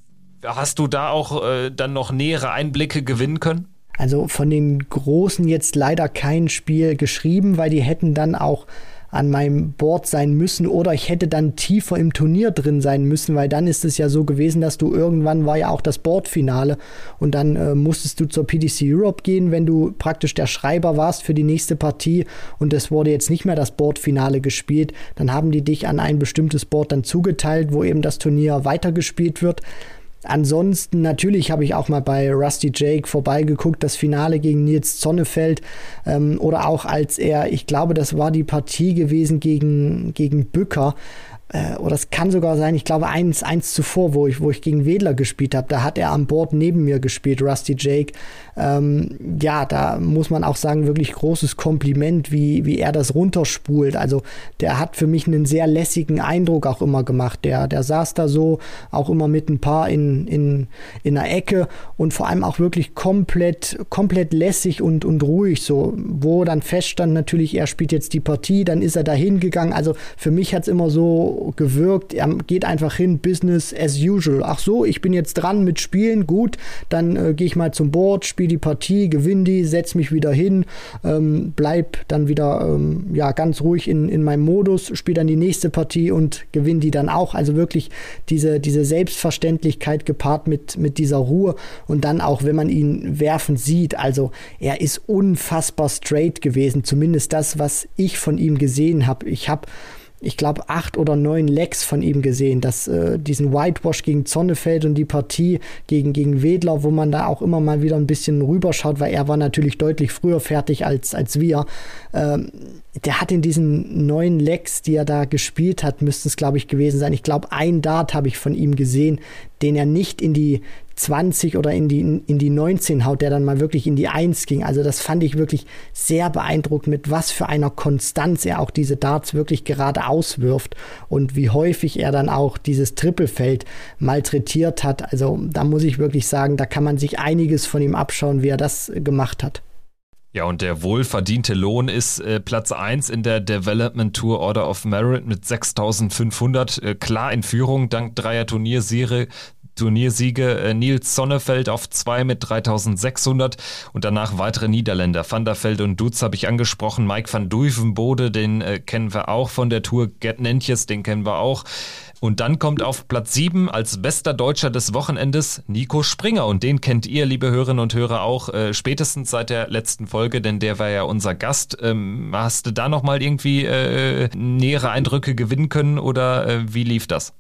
S2: hast du da auch äh, dann noch nähere Einblicke gewinnen können?
S3: Also von den Großen jetzt leider kein Spiel geschrieben, weil die hätten dann auch an meinem Board sein müssen oder ich hätte dann tiefer im Turnier drin sein müssen, weil dann ist es ja so gewesen, dass du irgendwann war ja auch das Boardfinale und dann äh, musstest du zur PDC Europe gehen, wenn du praktisch der Schreiber warst für die nächste Partie und es wurde jetzt nicht mehr das Boardfinale gespielt, dann haben die dich an ein bestimmtes Board dann zugeteilt, wo eben das Turnier weitergespielt wird. Ansonsten, natürlich habe ich auch mal bei Rusty Jake vorbeigeguckt, das Finale gegen Nils Zonnefeld ähm, oder auch als er, ich glaube, das war die Partie gewesen gegen, gegen Bücker, äh, oder es kann sogar sein, ich glaube, eins, eins zuvor, wo ich, wo ich gegen Wedler gespielt habe, da hat er am Board neben mir gespielt, Rusty Jake. Ähm, ja, da muss man auch sagen, wirklich großes Kompliment, wie, wie er das runterspult. Also der hat für mich einen sehr lässigen Eindruck auch immer gemacht. Der, der saß da so, auch immer mit ein paar in, in, in der Ecke und vor allem auch wirklich komplett, komplett lässig und, und ruhig. So, wo dann feststand natürlich, er spielt jetzt die Partie, dann ist er da hingegangen. Also für mich hat es immer so gewirkt. Er geht einfach hin, Business as usual. Ach so, ich bin jetzt dran mit Spielen, gut, dann äh, gehe ich mal zum Board, spiele die Partie, gewinne die, setze mich wieder hin, ähm, bleib dann wieder ähm, ja, ganz ruhig in, in meinem Modus, spiele dann die nächste Partie und gewinne die dann auch. Also wirklich diese, diese Selbstverständlichkeit gepaart mit, mit dieser Ruhe und dann auch, wenn man ihn werfen sieht, also er ist unfassbar straight gewesen, zumindest das, was ich von ihm gesehen habe. Ich habe ich glaube, acht oder neun Lecks von ihm gesehen, dass äh, diesen Whitewash gegen Zonnefeld und die Partie gegen, gegen Wedler, wo man da auch immer mal wieder ein bisschen rüberschaut, weil er war natürlich deutlich früher fertig als, als wir. Ähm, der hat in diesen neun Lecks, die er da gespielt hat, müssten es, glaube ich, gewesen sein. Ich glaube, ein Dart habe ich von ihm gesehen, den er nicht in die 20 oder in die, in die 19 haut, der dann mal wirklich in die 1 ging. Also das fand ich wirklich sehr beeindruckend, mit was für einer Konstanz er auch diese Darts wirklich gerade auswirft und wie häufig er dann auch dieses Trippelfeld malträtiert hat. Also da muss ich wirklich sagen, da kann man sich einiges von ihm abschauen, wie er das gemacht hat.
S2: Ja, und der wohlverdiente Lohn ist äh, Platz 1 in der Development Tour Order of Merit mit 6500, äh, klar in Führung dank dreier Turniersiege. Turniersiege äh, Nils Sonnefeld auf 2 mit 3600 und danach weitere Niederländer. Van der Velde und Dutz habe ich angesprochen. Mike van Duivenbode, den äh, kennen wir auch von der Tour. Gerd Nentjes, den kennen wir auch. Und dann kommt auf Platz 7 als bester Deutscher des Wochenendes Nico Springer. Und den kennt ihr, liebe Hörerinnen und Hörer, auch äh, spätestens seit der letzten Folge, denn der war ja unser Gast. Ähm, hast du da nochmal irgendwie äh, nähere Eindrücke gewinnen können oder äh, wie lief das?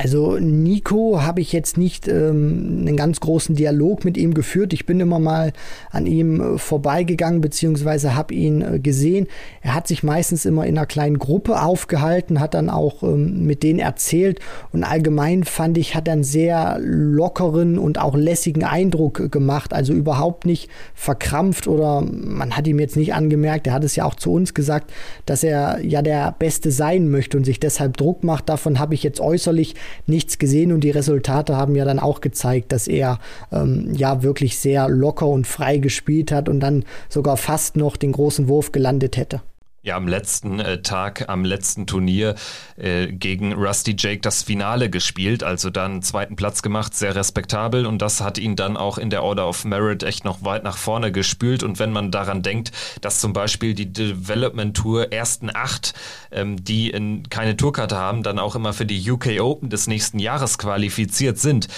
S3: Also Nico habe ich jetzt nicht ähm, einen ganz großen Dialog mit ihm geführt. Ich bin immer mal an ihm äh, vorbeigegangen beziehungsweise habe ihn äh, gesehen. Er hat sich meistens immer in einer kleinen Gruppe aufgehalten, hat dann auch ähm, mit denen erzählt und allgemein fand ich, hat er einen sehr lockeren und auch lässigen Eindruck äh, gemacht. Also überhaupt nicht verkrampft oder man hat ihm jetzt nicht angemerkt, er hat es ja auch zu uns gesagt, dass er ja der Beste sein möchte und sich deshalb Druck macht. Davon habe ich jetzt äußerlich nichts gesehen und die Resultate haben ja dann auch gezeigt, dass er ähm, ja wirklich sehr locker und frei gespielt hat und dann sogar fast noch den großen Wurf gelandet hätte
S2: ja am letzten äh, Tag, am letzten Turnier äh, gegen Rusty Jake das Finale gespielt, also dann zweiten Platz gemacht, sehr respektabel. Und das hat ihn dann auch in der Order of Merit echt noch weit nach vorne gespült. Und wenn man daran denkt, dass zum Beispiel die Development Tour ersten acht, ähm, die in, keine Tourkarte haben, dann auch immer für die UK Open des nächsten Jahres qualifiziert sind,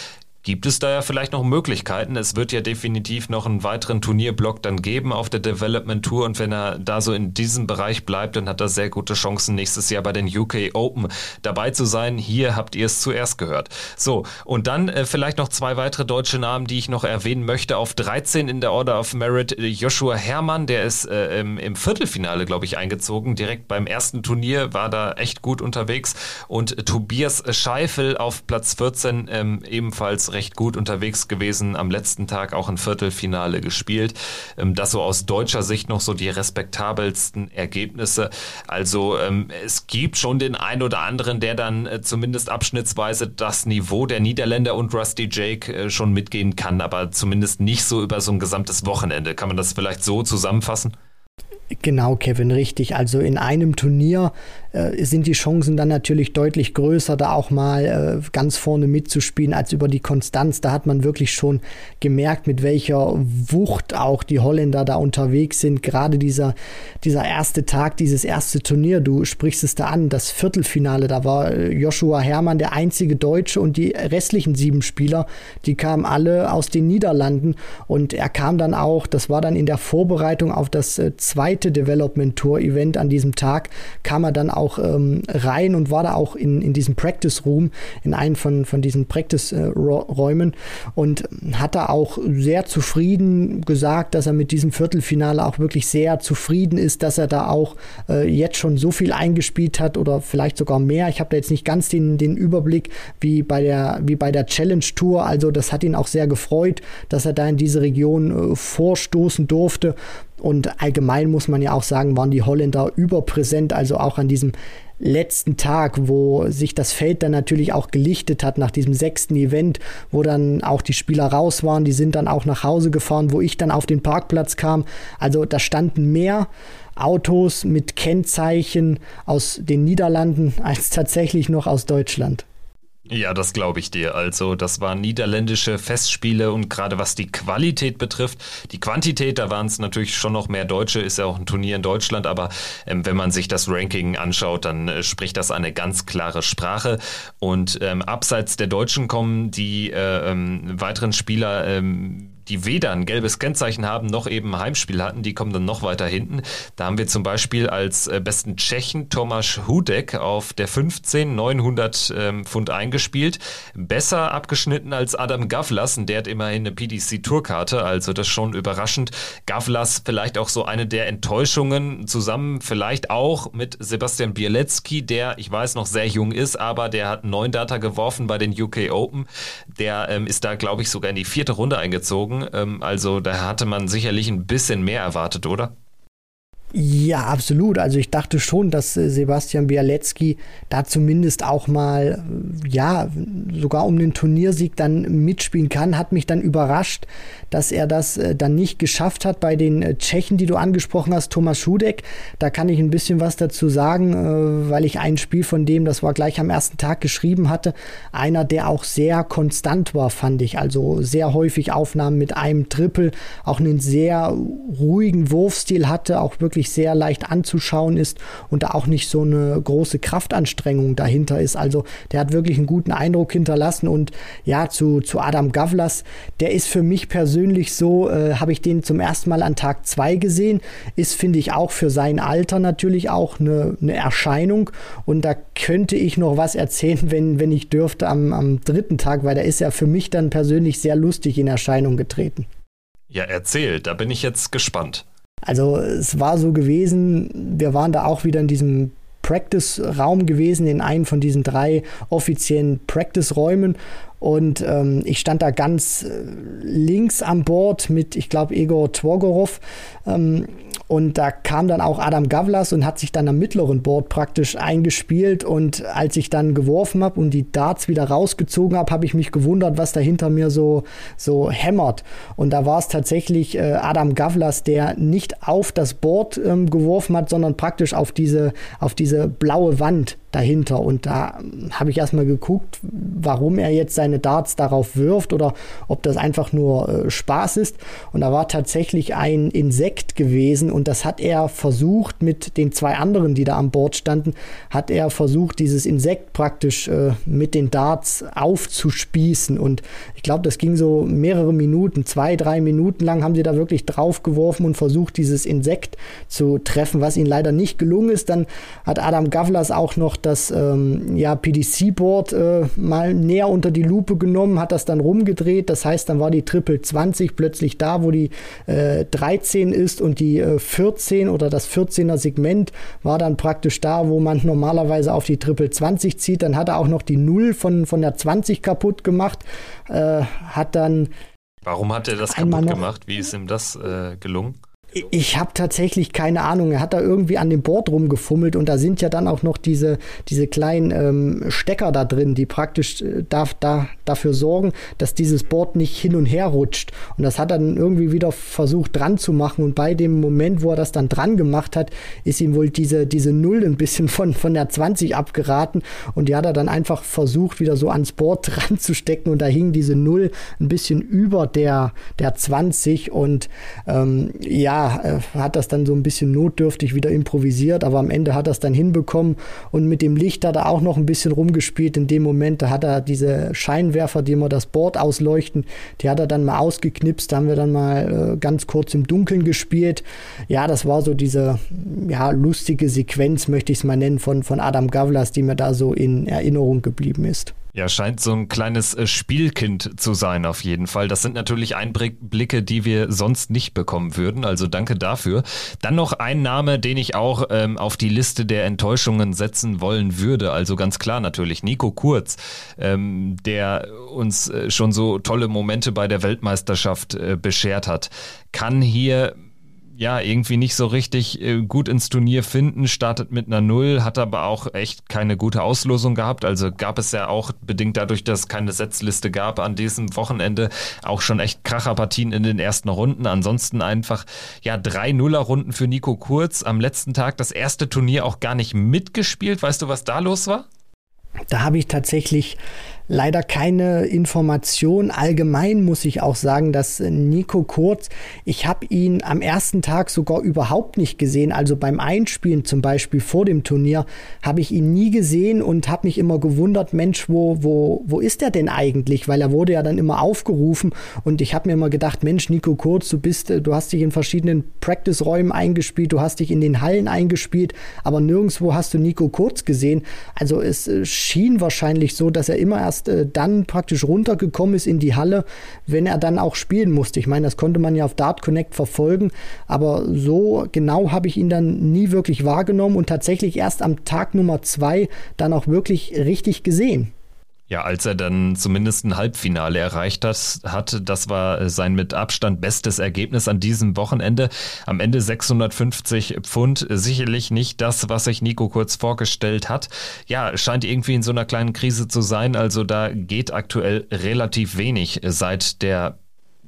S2: Gibt es da ja vielleicht noch Möglichkeiten? Es wird ja definitiv noch einen weiteren Turnierblock dann geben auf der Development Tour und wenn er da so in diesem Bereich bleibt, dann hat er sehr gute Chancen, nächstes Jahr bei den UK Open dabei zu sein. Hier habt ihr es zuerst gehört. So, und dann äh, vielleicht noch zwei weitere deutsche Namen, die ich noch erwähnen möchte. Auf 13 in der Order of Merit äh, Joshua Herrmann, der ist äh, im, im Viertelfinale, glaube ich, eingezogen. Direkt beim ersten Turnier war da echt gut unterwegs. Und Tobias Scheifel auf Platz 14 ähm, ebenfalls recht gut unterwegs gewesen, am letzten Tag auch ein Viertelfinale gespielt. Ähm, das so aus deutscher Sicht noch so die respektabelsten Ergebnisse. Also ähm, es gibt schon den ein oder anderen, der dann äh, zumindest abschnittsweise das Niveau der Niederländer und Rusty Jake äh, schon mitgehen kann, aber zumindest nicht so über so ein gesamtes Wochenende. Kann man das vielleicht so zusammenfassen?
S3: Genau, Kevin, richtig. Also in einem Turnier äh, sind die Chancen dann natürlich deutlich größer, da auch mal äh, ganz vorne mitzuspielen als über die Konstanz. Da hat man wirklich schon gemerkt, mit welcher Wucht auch die Holländer da unterwegs sind. Gerade dieser, dieser erste Tag, dieses erste Turnier, du sprichst es da an, das Viertelfinale, da war äh, Joshua Herrmann der einzige Deutsche und die restlichen sieben Spieler, die kamen alle aus den Niederlanden und er kam dann auch, das war dann in der Vorbereitung auf das äh, zweite Development Tour Event an diesem Tag kam er dann auch ähm, rein und war da auch in, in diesem Practice Room, in einem von, von diesen Practice äh, Räumen und hat da auch sehr zufrieden gesagt, dass er mit diesem Viertelfinale auch wirklich sehr zufrieden ist, dass er da auch äh, jetzt schon so viel eingespielt hat oder vielleicht sogar mehr. Ich habe da jetzt nicht ganz den, den Überblick wie bei der wie bei der Challenge Tour. Also das hat ihn auch sehr gefreut, dass er da in diese Region äh, vorstoßen durfte. Und allgemein muss man ja auch sagen, waren die Holländer überpräsent, also auch an diesem letzten Tag, wo sich das Feld dann natürlich auch gelichtet hat nach diesem sechsten Event, wo dann auch die Spieler raus waren, die sind dann auch nach Hause gefahren, wo ich dann auf den Parkplatz kam. Also da standen mehr Autos mit Kennzeichen aus den Niederlanden als tatsächlich noch aus Deutschland.
S2: Ja, das glaube ich dir. Also, das waren niederländische Festspiele und gerade was die Qualität betrifft, die Quantität, da waren es natürlich schon noch mehr Deutsche, ist ja auch ein Turnier in Deutschland, aber ähm, wenn man sich das Ranking anschaut, dann äh, spricht das eine ganz klare Sprache. Und ähm, abseits der Deutschen kommen die äh, ähm, weiteren Spieler ähm, die weder ein gelbes Kennzeichen haben, noch eben Heimspiel hatten, die kommen dann noch weiter hinten. Da haben wir zum Beispiel als äh, besten Tschechen Tomasz Hudek auf der 15 900 ähm, Pfund eingespielt. Besser abgeschnitten als Adam Gavlas, der hat immerhin eine PDC-Tourkarte, also das schon überraschend. Gavlas vielleicht auch so eine der Enttäuschungen, zusammen vielleicht auch mit Sebastian Bielecki, der, ich weiß, noch sehr jung ist, aber der hat neun Data geworfen bei den UK Open. Der ähm, ist da, glaube ich, sogar in die vierte Runde eingezogen. Ähm, also da hatte man sicherlich ein bisschen mehr erwartet, oder?
S3: Ja, absolut. Also ich dachte schon, dass äh, Sebastian Bialecki da zumindest auch mal, äh, ja, sogar um den Turniersieg dann mitspielen kann. Hat mich dann überrascht, dass er das äh, dann nicht geschafft hat bei den Tschechen, die du angesprochen hast, Thomas Schudek. Da kann ich ein bisschen was dazu sagen, weil ich ein Spiel von dem, das war gleich am ersten Tag geschrieben hatte, einer, der auch sehr konstant war, fand ich. Also sehr häufig Aufnahmen mit einem Triple, auch einen sehr ruhigen Wurfstil hatte, auch wirklich wirklich sehr leicht anzuschauen ist und da auch nicht so eine große Kraftanstrengung dahinter ist. Also der hat wirklich einen guten Eindruck hinterlassen und ja, zu, zu Adam Gavlas, der ist für mich persönlich so, äh, habe ich den zum ersten Mal an Tag 2 gesehen, ist, finde ich, auch für sein Alter natürlich auch eine, eine Erscheinung und da könnte ich noch was erzählen, wenn, wenn ich dürfte am, am dritten Tag, weil der ist ja für mich dann persönlich sehr lustig in Erscheinung getreten.
S2: Ja, erzähl, da bin ich jetzt gespannt.
S3: Also es war so gewesen, wir waren da auch wieder in diesem Practice-Raum gewesen, in einem von diesen drei offiziellen Practice-Räumen. Und ähm, ich stand da ganz äh, links am Board mit, ich glaube, Egor Twogorov. Ähm, und da kam dann auch Adam Gavlas und hat sich dann am mittleren Board praktisch eingespielt. Und als ich dann geworfen habe und die Darts wieder rausgezogen habe, habe ich mich gewundert, was da hinter mir so, so hämmert. Und da war es tatsächlich äh, Adam Gavlas, der nicht auf das Board ähm, geworfen hat, sondern praktisch auf diese, auf diese blaue Wand dahinter. Und da habe ich erstmal geguckt, warum er jetzt seine Darts darauf wirft oder ob das einfach nur äh, Spaß ist. Und da war tatsächlich ein Insekt gewesen und das hat er versucht mit den zwei anderen, die da an Bord standen, hat er versucht, dieses Insekt praktisch äh, mit den Darts aufzuspießen. Und ich glaube, das ging so mehrere Minuten, zwei, drei Minuten lang haben sie da wirklich drauf geworfen und versucht, dieses Insekt zu treffen, was ihnen leider nicht gelungen ist. Dann hat Adam Gavlas auch noch das ähm, ja, PDC-Board äh, mal näher unter die Lupe genommen, hat das dann rumgedreht. Das heißt, dann war die Triple 20 plötzlich da, wo die äh, 13 ist und die äh, 14 oder das 14er Segment war dann praktisch da, wo man normalerweise auf die Triple 20 zieht. Dann hat er auch noch die 0 von, von der 20 kaputt gemacht, äh, hat dann.
S2: Warum hat er das kaputt gemacht? Wie ist ihm das äh, gelungen?
S3: Ich habe tatsächlich keine Ahnung. Er hat da irgendwie an dem Board rumgefummelt und da sind ja dann auch noch diese, diese kleinen ähm, Stecker da drin, die praktisch äh, da, da, dafür sorgen, dass dieses Board nicht hin und her rutscht. Und das hat er dann irgendwie wieder versucht dran zu machen. Und bei dem Moment, wo er das dann dran gemacht hat, ist ihm wohl diese, diese Null ein bisschen von, von der 20 abgeraten. Und die hat er dann einfach versucht, wieder so ans Board dran zu stecken. Und da hing diese Null ein bisschen über der, der 20. Und ähm, ja, äh, hat das dann so ein bisschen notdürftig wieder improvisiert, aber am Ende hat er es dann hinbekommen und mit dem Licht hat er auch noch ein bisschen rumgespielt. In dem Moment, da hat er diese Scheinwerfer, die immer das Board ausleuchten, die hat er dann mal ausgeknipst, da haben wir dann mal äh, ganz kurz im Dunkeln gespielt. Ja, das war so diese ja, lustige Sequenz, möchte ich es mal nennen, von, von Adam Gavlas, die mir da so in Erinnerung geblieben ist.
S2: Ja, scheint so ein kleines äh, Spielkind zu sein auf jeden Fall. Das sind natürlich Einblicke, die wir sonst nicht bekommen würden. Also danke dafür. Dann noch ein Name, den ich auch ähm, auf die Liste der Enttäuschungen setzen wollen würde. Also ganz klar natürlich Nico Kurz, ähm, der uns äh, schon so tolle Momente bei der Weltmeisterschaft äh, beschert hat. Kann hier ja, irgendwie nicht so richtig äh, gut ins Turnier finden, startet mit einer Null, hat aber auch echt keine gute Auslosung gehabt. Also gab es ja auch, bedingt dadurch, dass es keine Setzliste gab, an diesem Wochenende auch schon echt Kracherpartien in den ersten Runden. Ansonsten einfach, ja, drei Nuller-Runden für Nico Kurz. Am letzten Tag das erste Turnier auch gar nicht mitgespielt. Weißt du, was da los war?
S3: Da habe ich tatsächlich leider keine Information. Allgemein muss ich auch sagen, dass Nico Kurz, ich habe ihn am ersten Tag sogar überhaupt nicht gesehen. Also beim Einspielen zum Beispiel vor dem Turnier habe ich ihn nie gesehen und habe mich immer gewundert, Mensch, wo, wo, wo ist er denn eigentlich? Weil er wurde ja dann immer aufgerufen und ich habe mir immer gedacht, Mensch, Nico Kurz, du bist, du hast dich in verschiedenen Practice-Räumen eingespielt, du hast dich in den Hallen eingespielt, aber nirgendwo hast du Nico Kurz gesehen. Also es äh, schien wahrscheinlich so, dass er immer erst erst dann praktisch runtergekommen ist in die Halle, wenn er dann auch spielen musste. Ich meine, das konnte man ja auf Dart Connect verfolgen, aber so genau habe ich ihn dann nie wirklich wahrgenommen und tatsächlich erst am Tag Nummer zwei dann auch wirklich richtig gesehen.
S2: Ja, als er dann zumindest ein Halbfinale erreicht hat, hat, das war sein mit Abstand bestes Ergebnis an diesem Wochenende. Am Ende 650 Pfund, sicherlich nicht das, was sich Nico kurz vorgestellt hat. Ja, scheint irgendwie in so einer kleinen Krise zu sein, also da geht aktuell relativ wenig seit der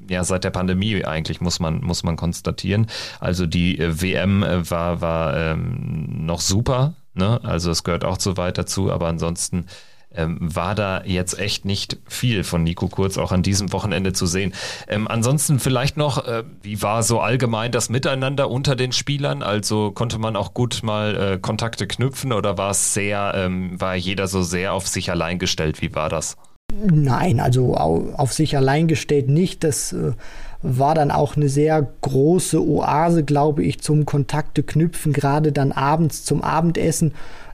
S2: ja, seit der Pandemie eigentlich muss man, muss man konstatieren. Also die WM war, war ähm, noch super, ne? Also es gehört auch so weit dazu, aber ansonsten ähm, war da jetzt echt nicht viel von Nico Kurz auch an diesem Wochenende zu sehen. Ähm, ansonsten vielleicht noch, äh, wie war so allgemein das Miteinander unter den Spielern? Also konnte man auch gut mal äh, Kontakte knüpfen oder war es sehr, ähm, war jeder so sehr auf sich allein gestellt? Wie war das?
S3: Nein, also auf sich allein gestellt nicht. Das äh, war dann auch eine sehr große Oase, glaube ich, zum Kontakte knüpfen, gerade dann abends zum Abendessen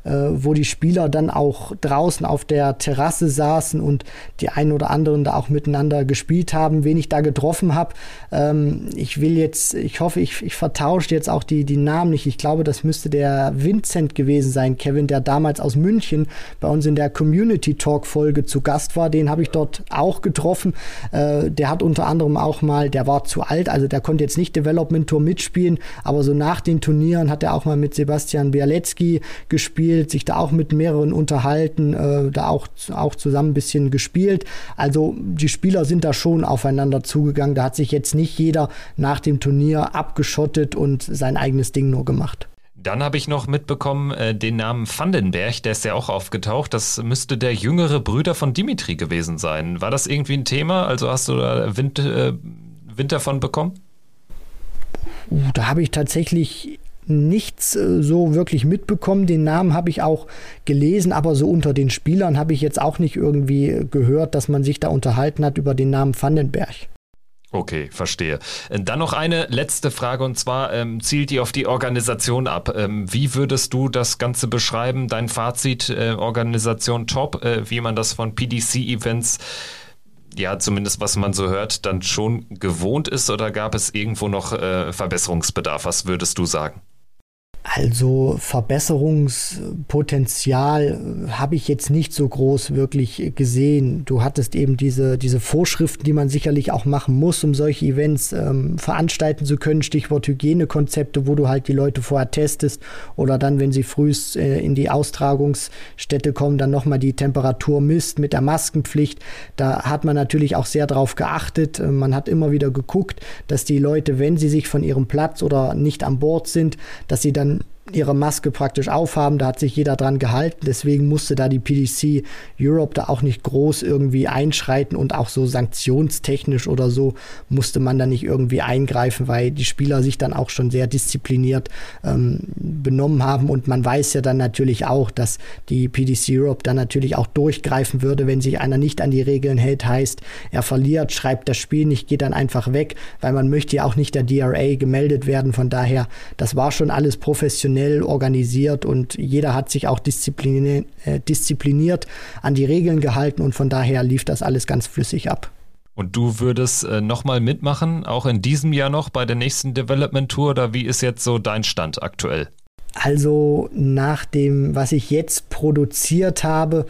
S3: wo die Spieler dann auch draußen auf der Terrasse saßen und die einen oder anderen da auch miteinander gespielt haben, wen ich da getroffen habe. Ähm, ich will jetzt, ich hoffe, ich, ich vertausche jetzt auch die, die Namen nicht. Ich glaube, das müsste der Vincent gewesen sein, Kevin, der damals aus München bei uns in der Community Talk Folge zu Gast war. Den habe ich dort auch getroffen. Äh, der hat unter anderem auch mal, der war zu alt, also der konnte jetzt nicht Development Tour mitspielen, aber so nach den Turnieren hat er auch mal mit Sebastian Bialecki gespielt gespielt, sich da auch mit mehreren unterhalten, äh, da auch, auch zusammen ein bisschen gespielt. Also die Spieler sind da schon aufeinander zugegangen. Da hat sich jetzt nicht jeder nach dem Turnier abgeschottet und sein eigenes Ding nur gemacht.
S2: Dann habe ich noch mitbekommen äh, den Namen Vandenberg, der ist ja auch aufgetaucht. Das müsste der jüngere Bruder von Dimitri gewesen sein. War das irgendwie ein Thema? Also hast du da Wind, äh, Wind davon bekommen?
S3: Uh, da habe ich tatsächlich nichts äh, so wirklich mitbekommen. Den Namen habe ich auch gelesen, aber so unter den Spielern habe ich jetzt auch nicht irgendwie gehört, dass man sich da unterhalten hat über den Namen Vandenberg.
S2: Okay, verstehe. Äh, dann noch eine letzte Frage und zwar ähm, zielt die auf die Organisation ab. Ähm, wie würdest du das Ganze beschreiben? Dein Fazit, äh, Organisation top, äh, wie man das von PDC-Events ja, zumindest was man so hört, dann schon gewohnt ist oder gab es irgendwo noch äh, Verbesserungsbedarf? Was würdest du sagen?
S3: Also Verbesserungspotenzial habe ich jetzt nicht so groß wirklich gesehen. Du hattest eben diese, diese Vorschriften, die man sicherlich auch machen muss, um solche Events ähm, veranstalten zu können. Stichwort Hygienekonzepte, wo du halt die Leute vorher testest oder dann, wenn sie frühst äh, in die Austragungsstätte kommen, dann nochmal die Temperatur misst mit der Maskenpflicht. Da hat man natürlich auch sehr drauf geachtet. Äh, man hat immer wieder geguckt, dass die Leute, wenn sie sich von ihrem Platz oder nicht an Bord sind, dass sie dann ihre Maske praktisch aufhaben. Da hat sich jeder dran gehalten. Deswegen musste da die PDC Europe da auch nicht groß irgendwie einschreiten und auch so sanktionstechnisch oder so musste man da nicht irgendwie eingreifen, weil die Spieler sich dann auch schon sehr diszipliniert ähm, benommen haben. Und man weiß ja dann natürlich auch, dass die PDC Europe dann natürlich auch durchgreifen würde, wenn sich einer nicht an die Regeln hält, heißt, er verliert, schreibt das Spiel nicht, geht dann einfach weg, weil man möchte ja auch nicht der DRA gemeldet werden. Von daher, das war schon alles professionell professionell organisiert und jeder hat sich auch diszipliniert, äh, diszipliniert an die Regeln gehalten und von daher lief das alles ganz flüssig ab.
S2: Und du würdest äh, nochmal mitmachen, auch in diesem Jahr noch bei der nächsten Development Tour oder wie ist jetzt so dein Stand aktuell?
S3: Also nach dem, was ich jetzt produziert habe,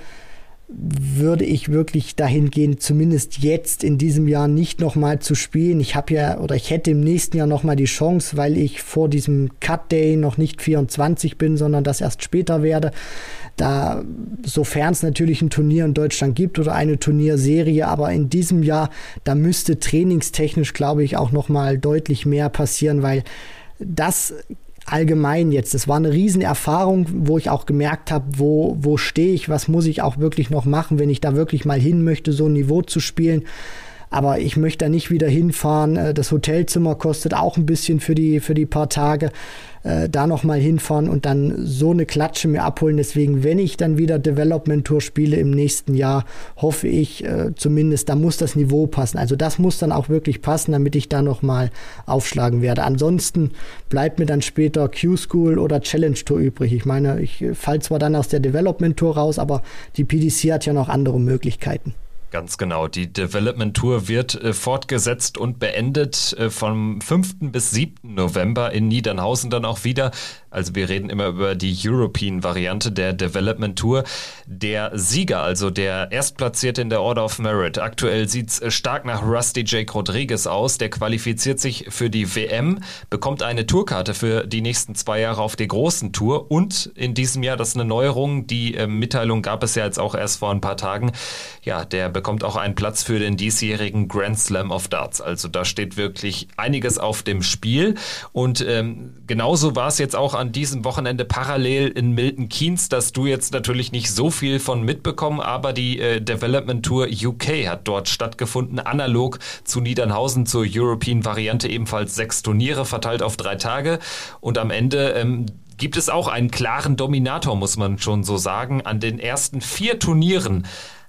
S3: würde ich wirklich dahin gehen, zumindest jetzt in diesem Jahr nicht nochmal zu spielen. Ich habe ja oder ich hätte im nächsten Jahr nochmal die Chance, weil ich vor diesem Cut Day noch nicht 24 bin, sondern das erst später werde. Da, sofern es natürlich ein Turnier in Deutschland gibt oder eine Turnierserie, aber in diesem Jahr, da müsste trainingstechnisch, glaube ich, auch nochmal deutlich mehr passieren, weil das allgemein jetzt. Das war eine Riesenerfahrung, wo ich auch gemerkt habe, wo, wo stehe ich, was muss ich auch wirklich noch machen, wenn ich da wirklich mal hin möchte, so ein Niveau zu spielen. Aber ich möchte da nicht wieder hinfahren. Äh, das Hotelzimmer kostet auch ein bisschen für die, für die paar Tage. Äh, da nochmal hinfahren und dann so eine Klatsche mir abholen. Deswegen, wenn ich dann wieder Development Tour spiele im nächsten Jahr, hoffe ich äh, zumindest, da muss das Niveau passen. Also das muss dann auch wirklich passen, damit ich da nochmal aufschlagen werde. Ansonsten bleibt mir dann später Q-School oder Challenge Tour übrig. Ich meine, ich fall zwar dann aus der Development Tour raus, aber die PDC hat ja noch andere Möglichkeiten.
S2: Ganz genau. Die Development Tour wird äh, fortgesetzt und beendet äh, vom 5. bis 7. November in Niedernhausen dann auch wieder. Also wir reden immer über die European-Variante der Development Tour. Der Sieger, also der Erstplatzierte in der Order of Merit, aktuell sieht's äh, stark nach Rusty Jake Rodriguez aus. Der qualifiziert sich für die WM, bekommt eine Tourkarte für die nächsten zwei Jahre auf der großen Tour und in diesem Jahr, das ist eine Neuerung, die äh, Mitteilung gab es ja jetzt auch erst vor ein paar Tagen, ja, der bekommt auch einen Platz für den diesjährigen Grand Slam of Darts. Also da steht wirklich einiges auf dem Spiel. Und ähm, genauso war es jetzt auch an diesem Wochenende parallel in Milton Keynes, dass du jetzt natürlich nicht so viel von mitbekommen, aber die äh, Development Tour UK hat dort stattgefunden, analog zu Niedernhausen zur European Variante ebenfalls sechs Turniere verteilt auf drei Tage. Und am Ende ähm, gibt es auch einen klaren Dominator, muss man schon so sagen. An den ersten vier Turnieren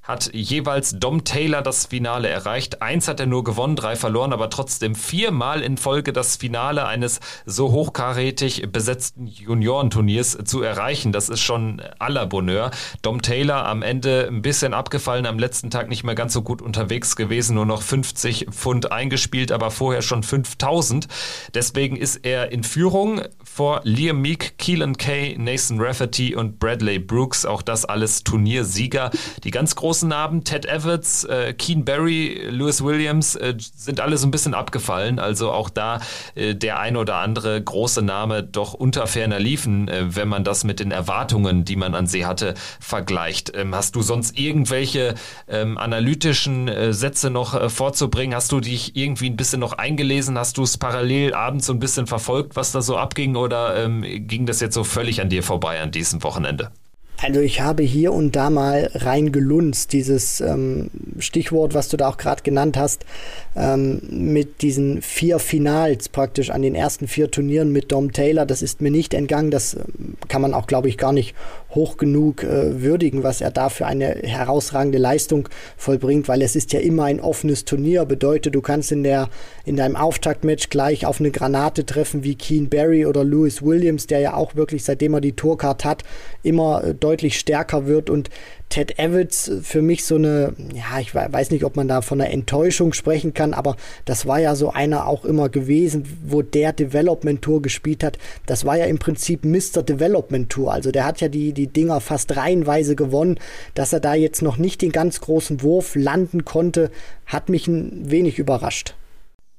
S2: hat jeweils Dom Taylor das Finale erreicht. Eins hat er nur gewonnen, drei verloren, aber trotzdem viermal in Folge das Finale eines so hochkarätig besetzten Juniorenturniers zu erreichen. Das ist schon aller Bonheur. Dom Taylor am Ende ein bisschen abgefallen, am letzten Tag nicht mehr ganz so gut unterwegs gewesen, nur noch 50 Pfund eingespielt, aber vorher schon 5000. Deswegen ist er in Führung vor Liam Meek, Keelan Kay, Nathan Rafferty und Bradley Brooks. Auch das alles Turniersieger. Die ganz großen Namen, Ted Evans, äh, Keen Barry, Lewis Williams, äh, sind alle so ein bisschen abgefallen. Also auch da äh, der ein oder andere große Name doch unter ferner liefen, äh, wenn man das mit den Erwartungen, die man an sie hatte, vergleicht. Ähm, hast du sonst irgendwelche ähm, analytischen äh, Sätze noch äh, vorzubringen? Hast du dich irgendwie ein bisschen noch eingelesen? Hast du es parallel abends so ein bisschen verfolgt, was da so abging? Oder ähm, ging das jetzt so völlig an dir vorbei an diesem Wochenende?
S3: Also ich habe hier und da mal reingelunzt, dieses ähm, Stichwort, was du da auch gerade genannt hast, ähm, mit diesen vier Finals praktisch an den ersten vier Turnieren mit Dom Taylor. Das ist mir nicht entgangen, das ähm, kann man auch, glaube ich, gar nicht hoch genug äh, würdigen, was er da für eine herausragende Leistung vollbringt, weil es ist ja immer ein offenes Turnier, bedeutet, du kannst in, der, in deinem Auftaktmatch gleich auf eine Granate treffen wie Keen Barry oder Lewis Williams, der ja auch wirklich, seitdem er die Tourcard hat, immer äh, deutlich stärker wird und Ted Evans für mich so eine, ja, ich weiß nicht, ob man da von einer Enttäuschung sprechen kann, aber das war ja so einer auch immer gewesen, wo der Development Tour gespielt hat. Das war ja im Prinzip Mr. Development Tour. Also der hat ja die, die Dinger fast reihenweise gewonnen. Dass er da jetzt noch nicht den ganz großen Wurf landen konnte, hat mich ein wenig überrascht.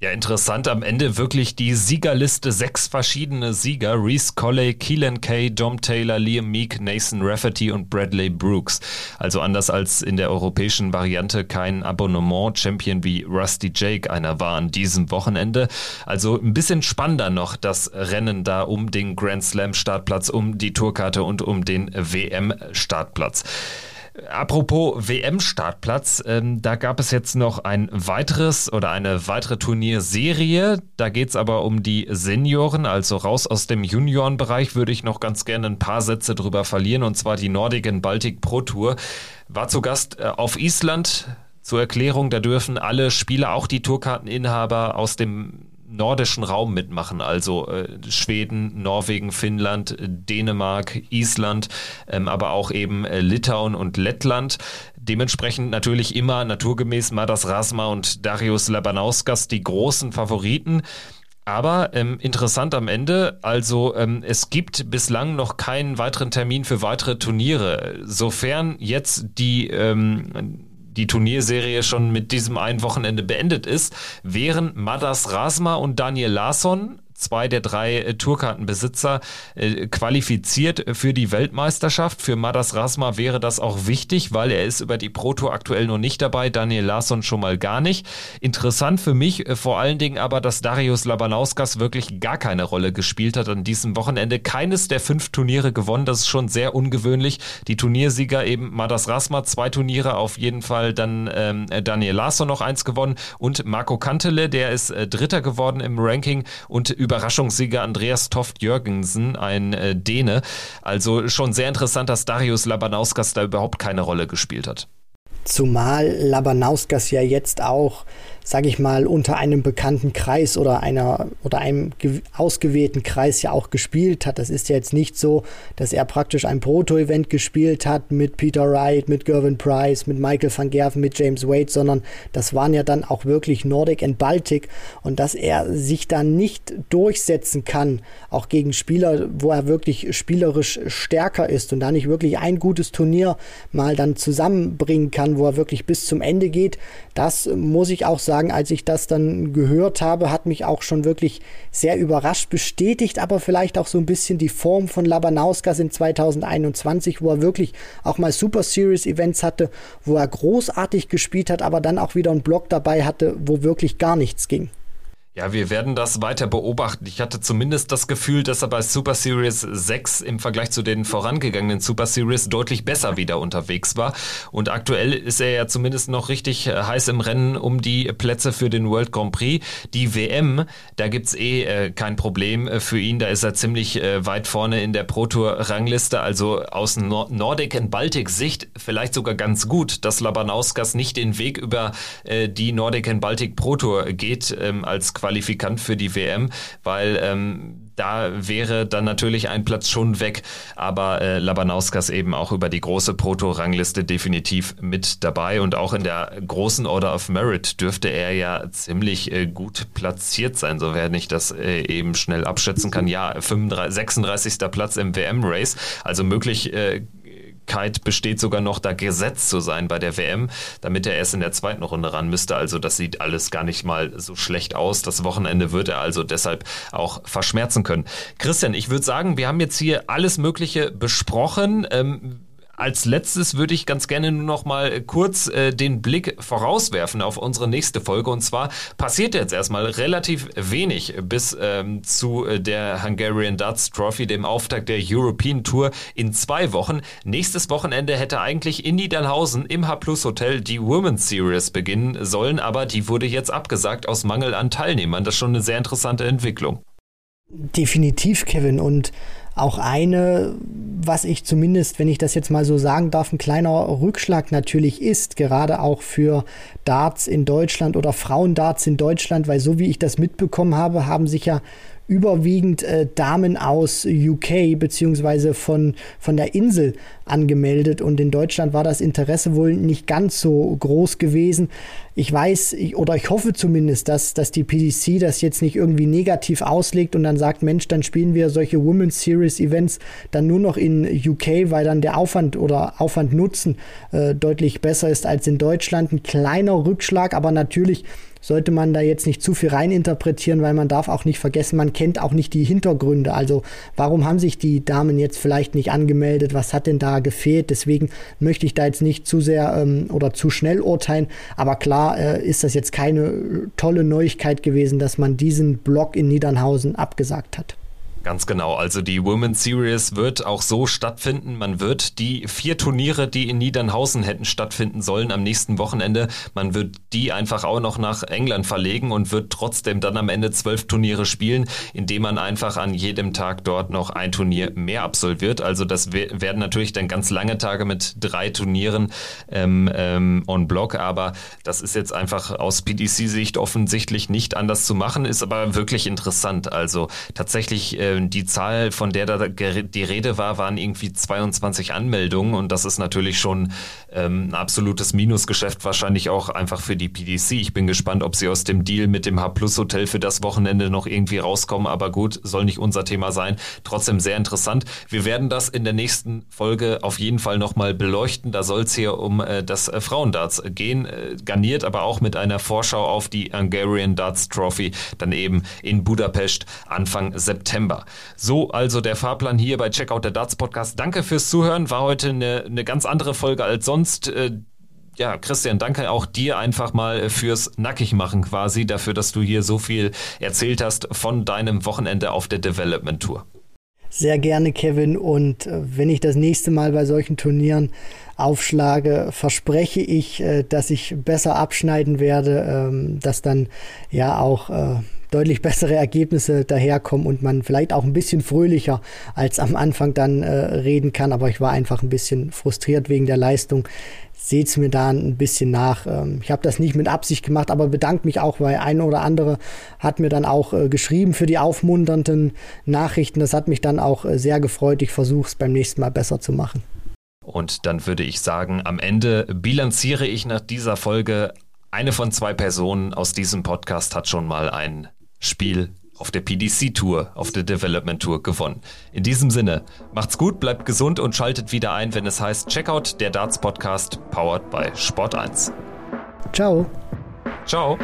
S2: Ja, interessant am Ende wirklich die Siegerliste. Sechs verschiedene Sieger. Reese Colley, Keelan Kay, Dom Taylor, Liam Meek, Nathan Rafferty und Bradley Brooks. Also anders als in der europäischen Variante kein Abonnement-Champion wie Rusty Jake einer war an diesem Wochenende. Also ein bisschen spannender noch das Rennen da um den Grand Slam Startplatz, um die Tourkarte und um den WM Startplatz. Apropos WM-Startplatz, ähm, da gab es jetzt noch ein weiteres oder eine weitere Turnierserie. Da geht es aber um die Senioren, also raus aus dem Juniorenbereich würde ich noch ganz gerne ein paar Sätze drüber verlieren, und zwar die Nordic Baltic Pro Tour. War zu Gast äh, auf Island. Zur Erklärung, da dürfen alle Spieler, auch die Tourkarteninhaber aus dem nordischen Raum mitmachen, also äh, Schweden, Norwegen, Finnland, Dänemark, Island, ähm, aber auch eben äh, Litauen und Lettland. Dementsprechend natürlich immer naturgemäß Madas Rasma und Darius Labanauskas die großen Favoriten. Aber ähm, interessant am Ende, also ähm, es gibt bislang noch keinen weiteren Termin für weitere Turniere. Sofern jetzt die ähm, die Turnierserie schon mit diesem einen Wochenende beendet ist, wären Madas Rasma und Daniel Larsson zwei der drei äh, Tourkartenbesitzer äh, qualifiziert für die Weltmeisterschaft. Für Madas Rasma wäre das auch wichtig, weil er ist über die Pro Tour aktuell noch nicht dabei, Daniel Larsson schon mal gar nicht. Interessant für mich äh, vor allen Dingen aber, dass Darius Labanauskas wirklich gar keine Rolle gespielt hat an diesem Wochenende. Keines der fünf Turniere gewonnen, das ist schon sehr ungewöhnlich. Die Turniersieger eben Madas Rasma, zwei Turniere auf jeden Fall, dann ähm, Daniel Larsson noch eins gewonnen und Marco Kantele, der ist äh, Dritter geworden im Ranking und über Überraschungssieger Andreas Toft Jürgensen, ein äh, Däne. Also schon sehr interessant, dass Darius Labanauskas da überhaupt keine Rolle gespielt hat.
S3: Zumal Labanauskas ja jetzt auch sage ich mal, unter einem bekannten Kreis oder einer oder einem ausgewählten Kreis ja auch gespielt hat. Das ist ja jetzt nicht so, dass er praktisch ein Proto-Event gespielt hat mit Peter Wright, mit Gervin Price, mit Michael van Gerven, mit James Wade, sondern das waren ja dann auch wirklich Nordic and Baltic und dass er sich da nicht durchsetzen kann, auch gegen Spieler, wo er wirklich spielerisch stärker ist und da nicht wirklich ein gutes Turnier mal dann zusammenbringen kann, wo er wirklich bis zum Ende geht, das muss ich auch sagen, als ich das dann gehört habe, hat mich auch schon wirklich sehr überrascht, bestätigt aber vielleicht auch so ein bisschen die Form von Labanauskas in 2021, wo er wirklich auch mal Super Series Events hatte, wo er großartig gespielt hat, aber dann auch wieder einen Block dabei hatte, wo wirklich gar nichts ging.
S2: Ja, wir werden das weiter beobachten. Ich hatte zumindest das Gefühl, dass er bei Super Series 6 im Vergleich zu den vorangegangenen Super Series deutlich besser wieder unterwegs war. Und aktuell ist er ja zumindest noch richtig äh, heiß im Rennen um die Plätze für den World Grand Prix. Die WM, da gibt's eh äh, kein Problem äh, für ihn. Da ist er ziemlich äh, weit vorne in der Pro Tour Rangliste. Also aus Nord Nordic and Baltic Sicht vielleicht sogar ganz gut, dass Labanauskas nicht den Weg über äh, die Nordic and Baltic Pro Tour geht ähm, als Qualifikant für die WM, weil ähm, da wäre dann natürlich ein Platz schon weg, aber äh, Labanauskas eben auch über die große Proto-Rangliste definitiv mit dabei und auch in der großen Order of Merit dürfte er ja ziemlich äh, gut platziert sein, sofern ich das äh, eben schnell abschätzen kann. Ja, 35, 36. Platz im WM-Race, also möglich äh, Möglichkeit besteht sogar noch, da gesetzt zu sein bei der WM, damit er erst in der zweiten Runde ran müsste. Also das sieht alles gar nicht mal so schlecht aus. Das Wochenende wird er also deshalb auch verschmerzen können. Christian, ich würde sagen, wir haben jetzt hier alles Mögliche besprochen. Ähm, als letztes würde ich ganz gerne nur noch mal kurz äh, den Blick vorauswerfen auf unsere nächste Folge. Und zwar passiert jetzt erstmal relativ wenig bis ähm, zu äh, der Hungarian Darts Trophy, dem Auftakt der European Tour in zwei Wochen. Nächstes Wochenende hätte eigentlich in Niederlhausen im H Plus Hotel die Women's Series beginnen sollen, aber die wurde jetzt abgesagt aus Mangel an Teilnehmern. Das ist schon eine sehr interessante Entwicklung.
S3: Definitiv, Kevin. Und auch eine, was ich zumindest, wenn ich das jetzt mal so sagen darf, ein kleiner Rückschlag natürlich ist, gerade auch für Darts in Deutschland oder Frauendarts in Deutschland, weil so wie ich das mitbekommen habe, haben sich ja überwiegend äh, Damen aus UK beziehungsweise von, von der Insel angemeldet und in Deutschland war das Interesse wohl nicht ganz so groß gewesen. Ich weiß ich, oder ich hoffe zumindest, dass, dass die PDC das jetzt nicht irgendwie negativ auslegt und dann sagt, Mensch, dann spielen wir solche Women's Series Events dann nur noch in UK, weil dann der Aufwand oder Aufwand Nutzen äh, deutlich besser ist als in Deutschland. Ein kleiner Rückschlag, aber natürlich sollte man da jetzt nicht zu viel reininterpretieren, weil man darf auch nicht vergessen, man kennt auch nicht die Hintergründe. Also warum haben sich die Damen jetzt vielleicht nicht angemeldet? Was hat denn da gefehlt? Deswegen möchte ich da jetzt nicht zu sehr ähm, oder zu schnell urteilen. Aber klar äh, ist das jetzt keine tolle Neuigkeit gewesen, dass man diesen Block in Niedernhausen abgesagt hat.
S2: Ganz genau. Also die Women's Series wird auch so stattfinden. Man wird die vier Turniere, die in Niedernhausen hätten stattfinden sollen am nächsten Wochenende, man wird die einfach auch noch nach England verlegen und wird trotzdem dann am Ende zwölf Turniere spielen, indem man einfach an jedem Tag dort noch ein Turnier mehr absolviert. Also das werden natürlich dann ganz lange Tage mit drei Turnieren ähm, ähm, on Block, aber das ist jetzt einfach aus PDC-Sicht offensichtlich nicht anders zu machen, ist aber wirklich interessant. Also tatsächlich äh, äh, die Zahl, von der da die Rede war, waren irgendwie 22 Anmeldungen und das ist natürlich schon ähm, ein absolutes Minusgeschäft, wahrscheinlich auch einfach für die PDC. Ich bin gespannt, ob sie aus dem Deal mit dem H-Plus-Hotel für das Wochenende noch irgendwie rauskommen, aber gut, soll nicht unser Thema sein. Trotzdem sehr interessant. Wir werden das in der nächsten Folge auf jeden Fall nochmal beleuchten. Da soll es hier um äh, das äh, Frauendarts gehen, äh, garniert aber auch mit einer Vorschau auf die Hungarian Darts Trophy, dann eben in Budapest Anfang September. So, also der Fahrplan hier bei Checkout der Darts Podcast. Danke fürs Zuhören. War heute eine, eine ganz andere Folge als sonst. Äh, ja, Christian, danke auch dir einfach mal fürs Nackigmachen quasi, dafür, dass du hier so viel erzählt hast von deinem Wochenende auf der Development Tour.
S3: Sehr gerne, Kevin. Und äh, wenn ich das nächste Mal bei solchen Turnieren aufschlage, verspreche ich, äh, dass ich besser abschneiden werde, ähm, dass dann ja auch deutlich bessere Ergebnisse daherkommen und man vielleicht auch ein bisschen fröhlicher als am Anfang dann äh, reden kann. Aber ich war einfach ein bisschen frustriert wegen der Leistung. Seht es mir da ein bisschen nach. Ähm, ich habe das nicht mit Absicht gemacht, aber bedanke mich auch, weil ein oder andere hat mir dann auch äh, geschrieben für die aufmunternden Nachrichten. Das hat mich dann auch äh, sehr gefreut. Ich versuche es beim nächsten Mal besser zu machen.
S2: Und dann würde ich sagen, am Ende bilanziere ich nach dieser Folge, eine von zwei Personen aus diesem Podcast hat schon mal ein Spiel auf der PDC-Tour, auf der Development Tour gewonnen. In diesem Sinne, macht's gut, bleibt gesund und schaltet wieder ein, wenn es heißt Checkout, der Darts Podcast, powered by Sport1.
S3: Ciao.
S2: Ciao.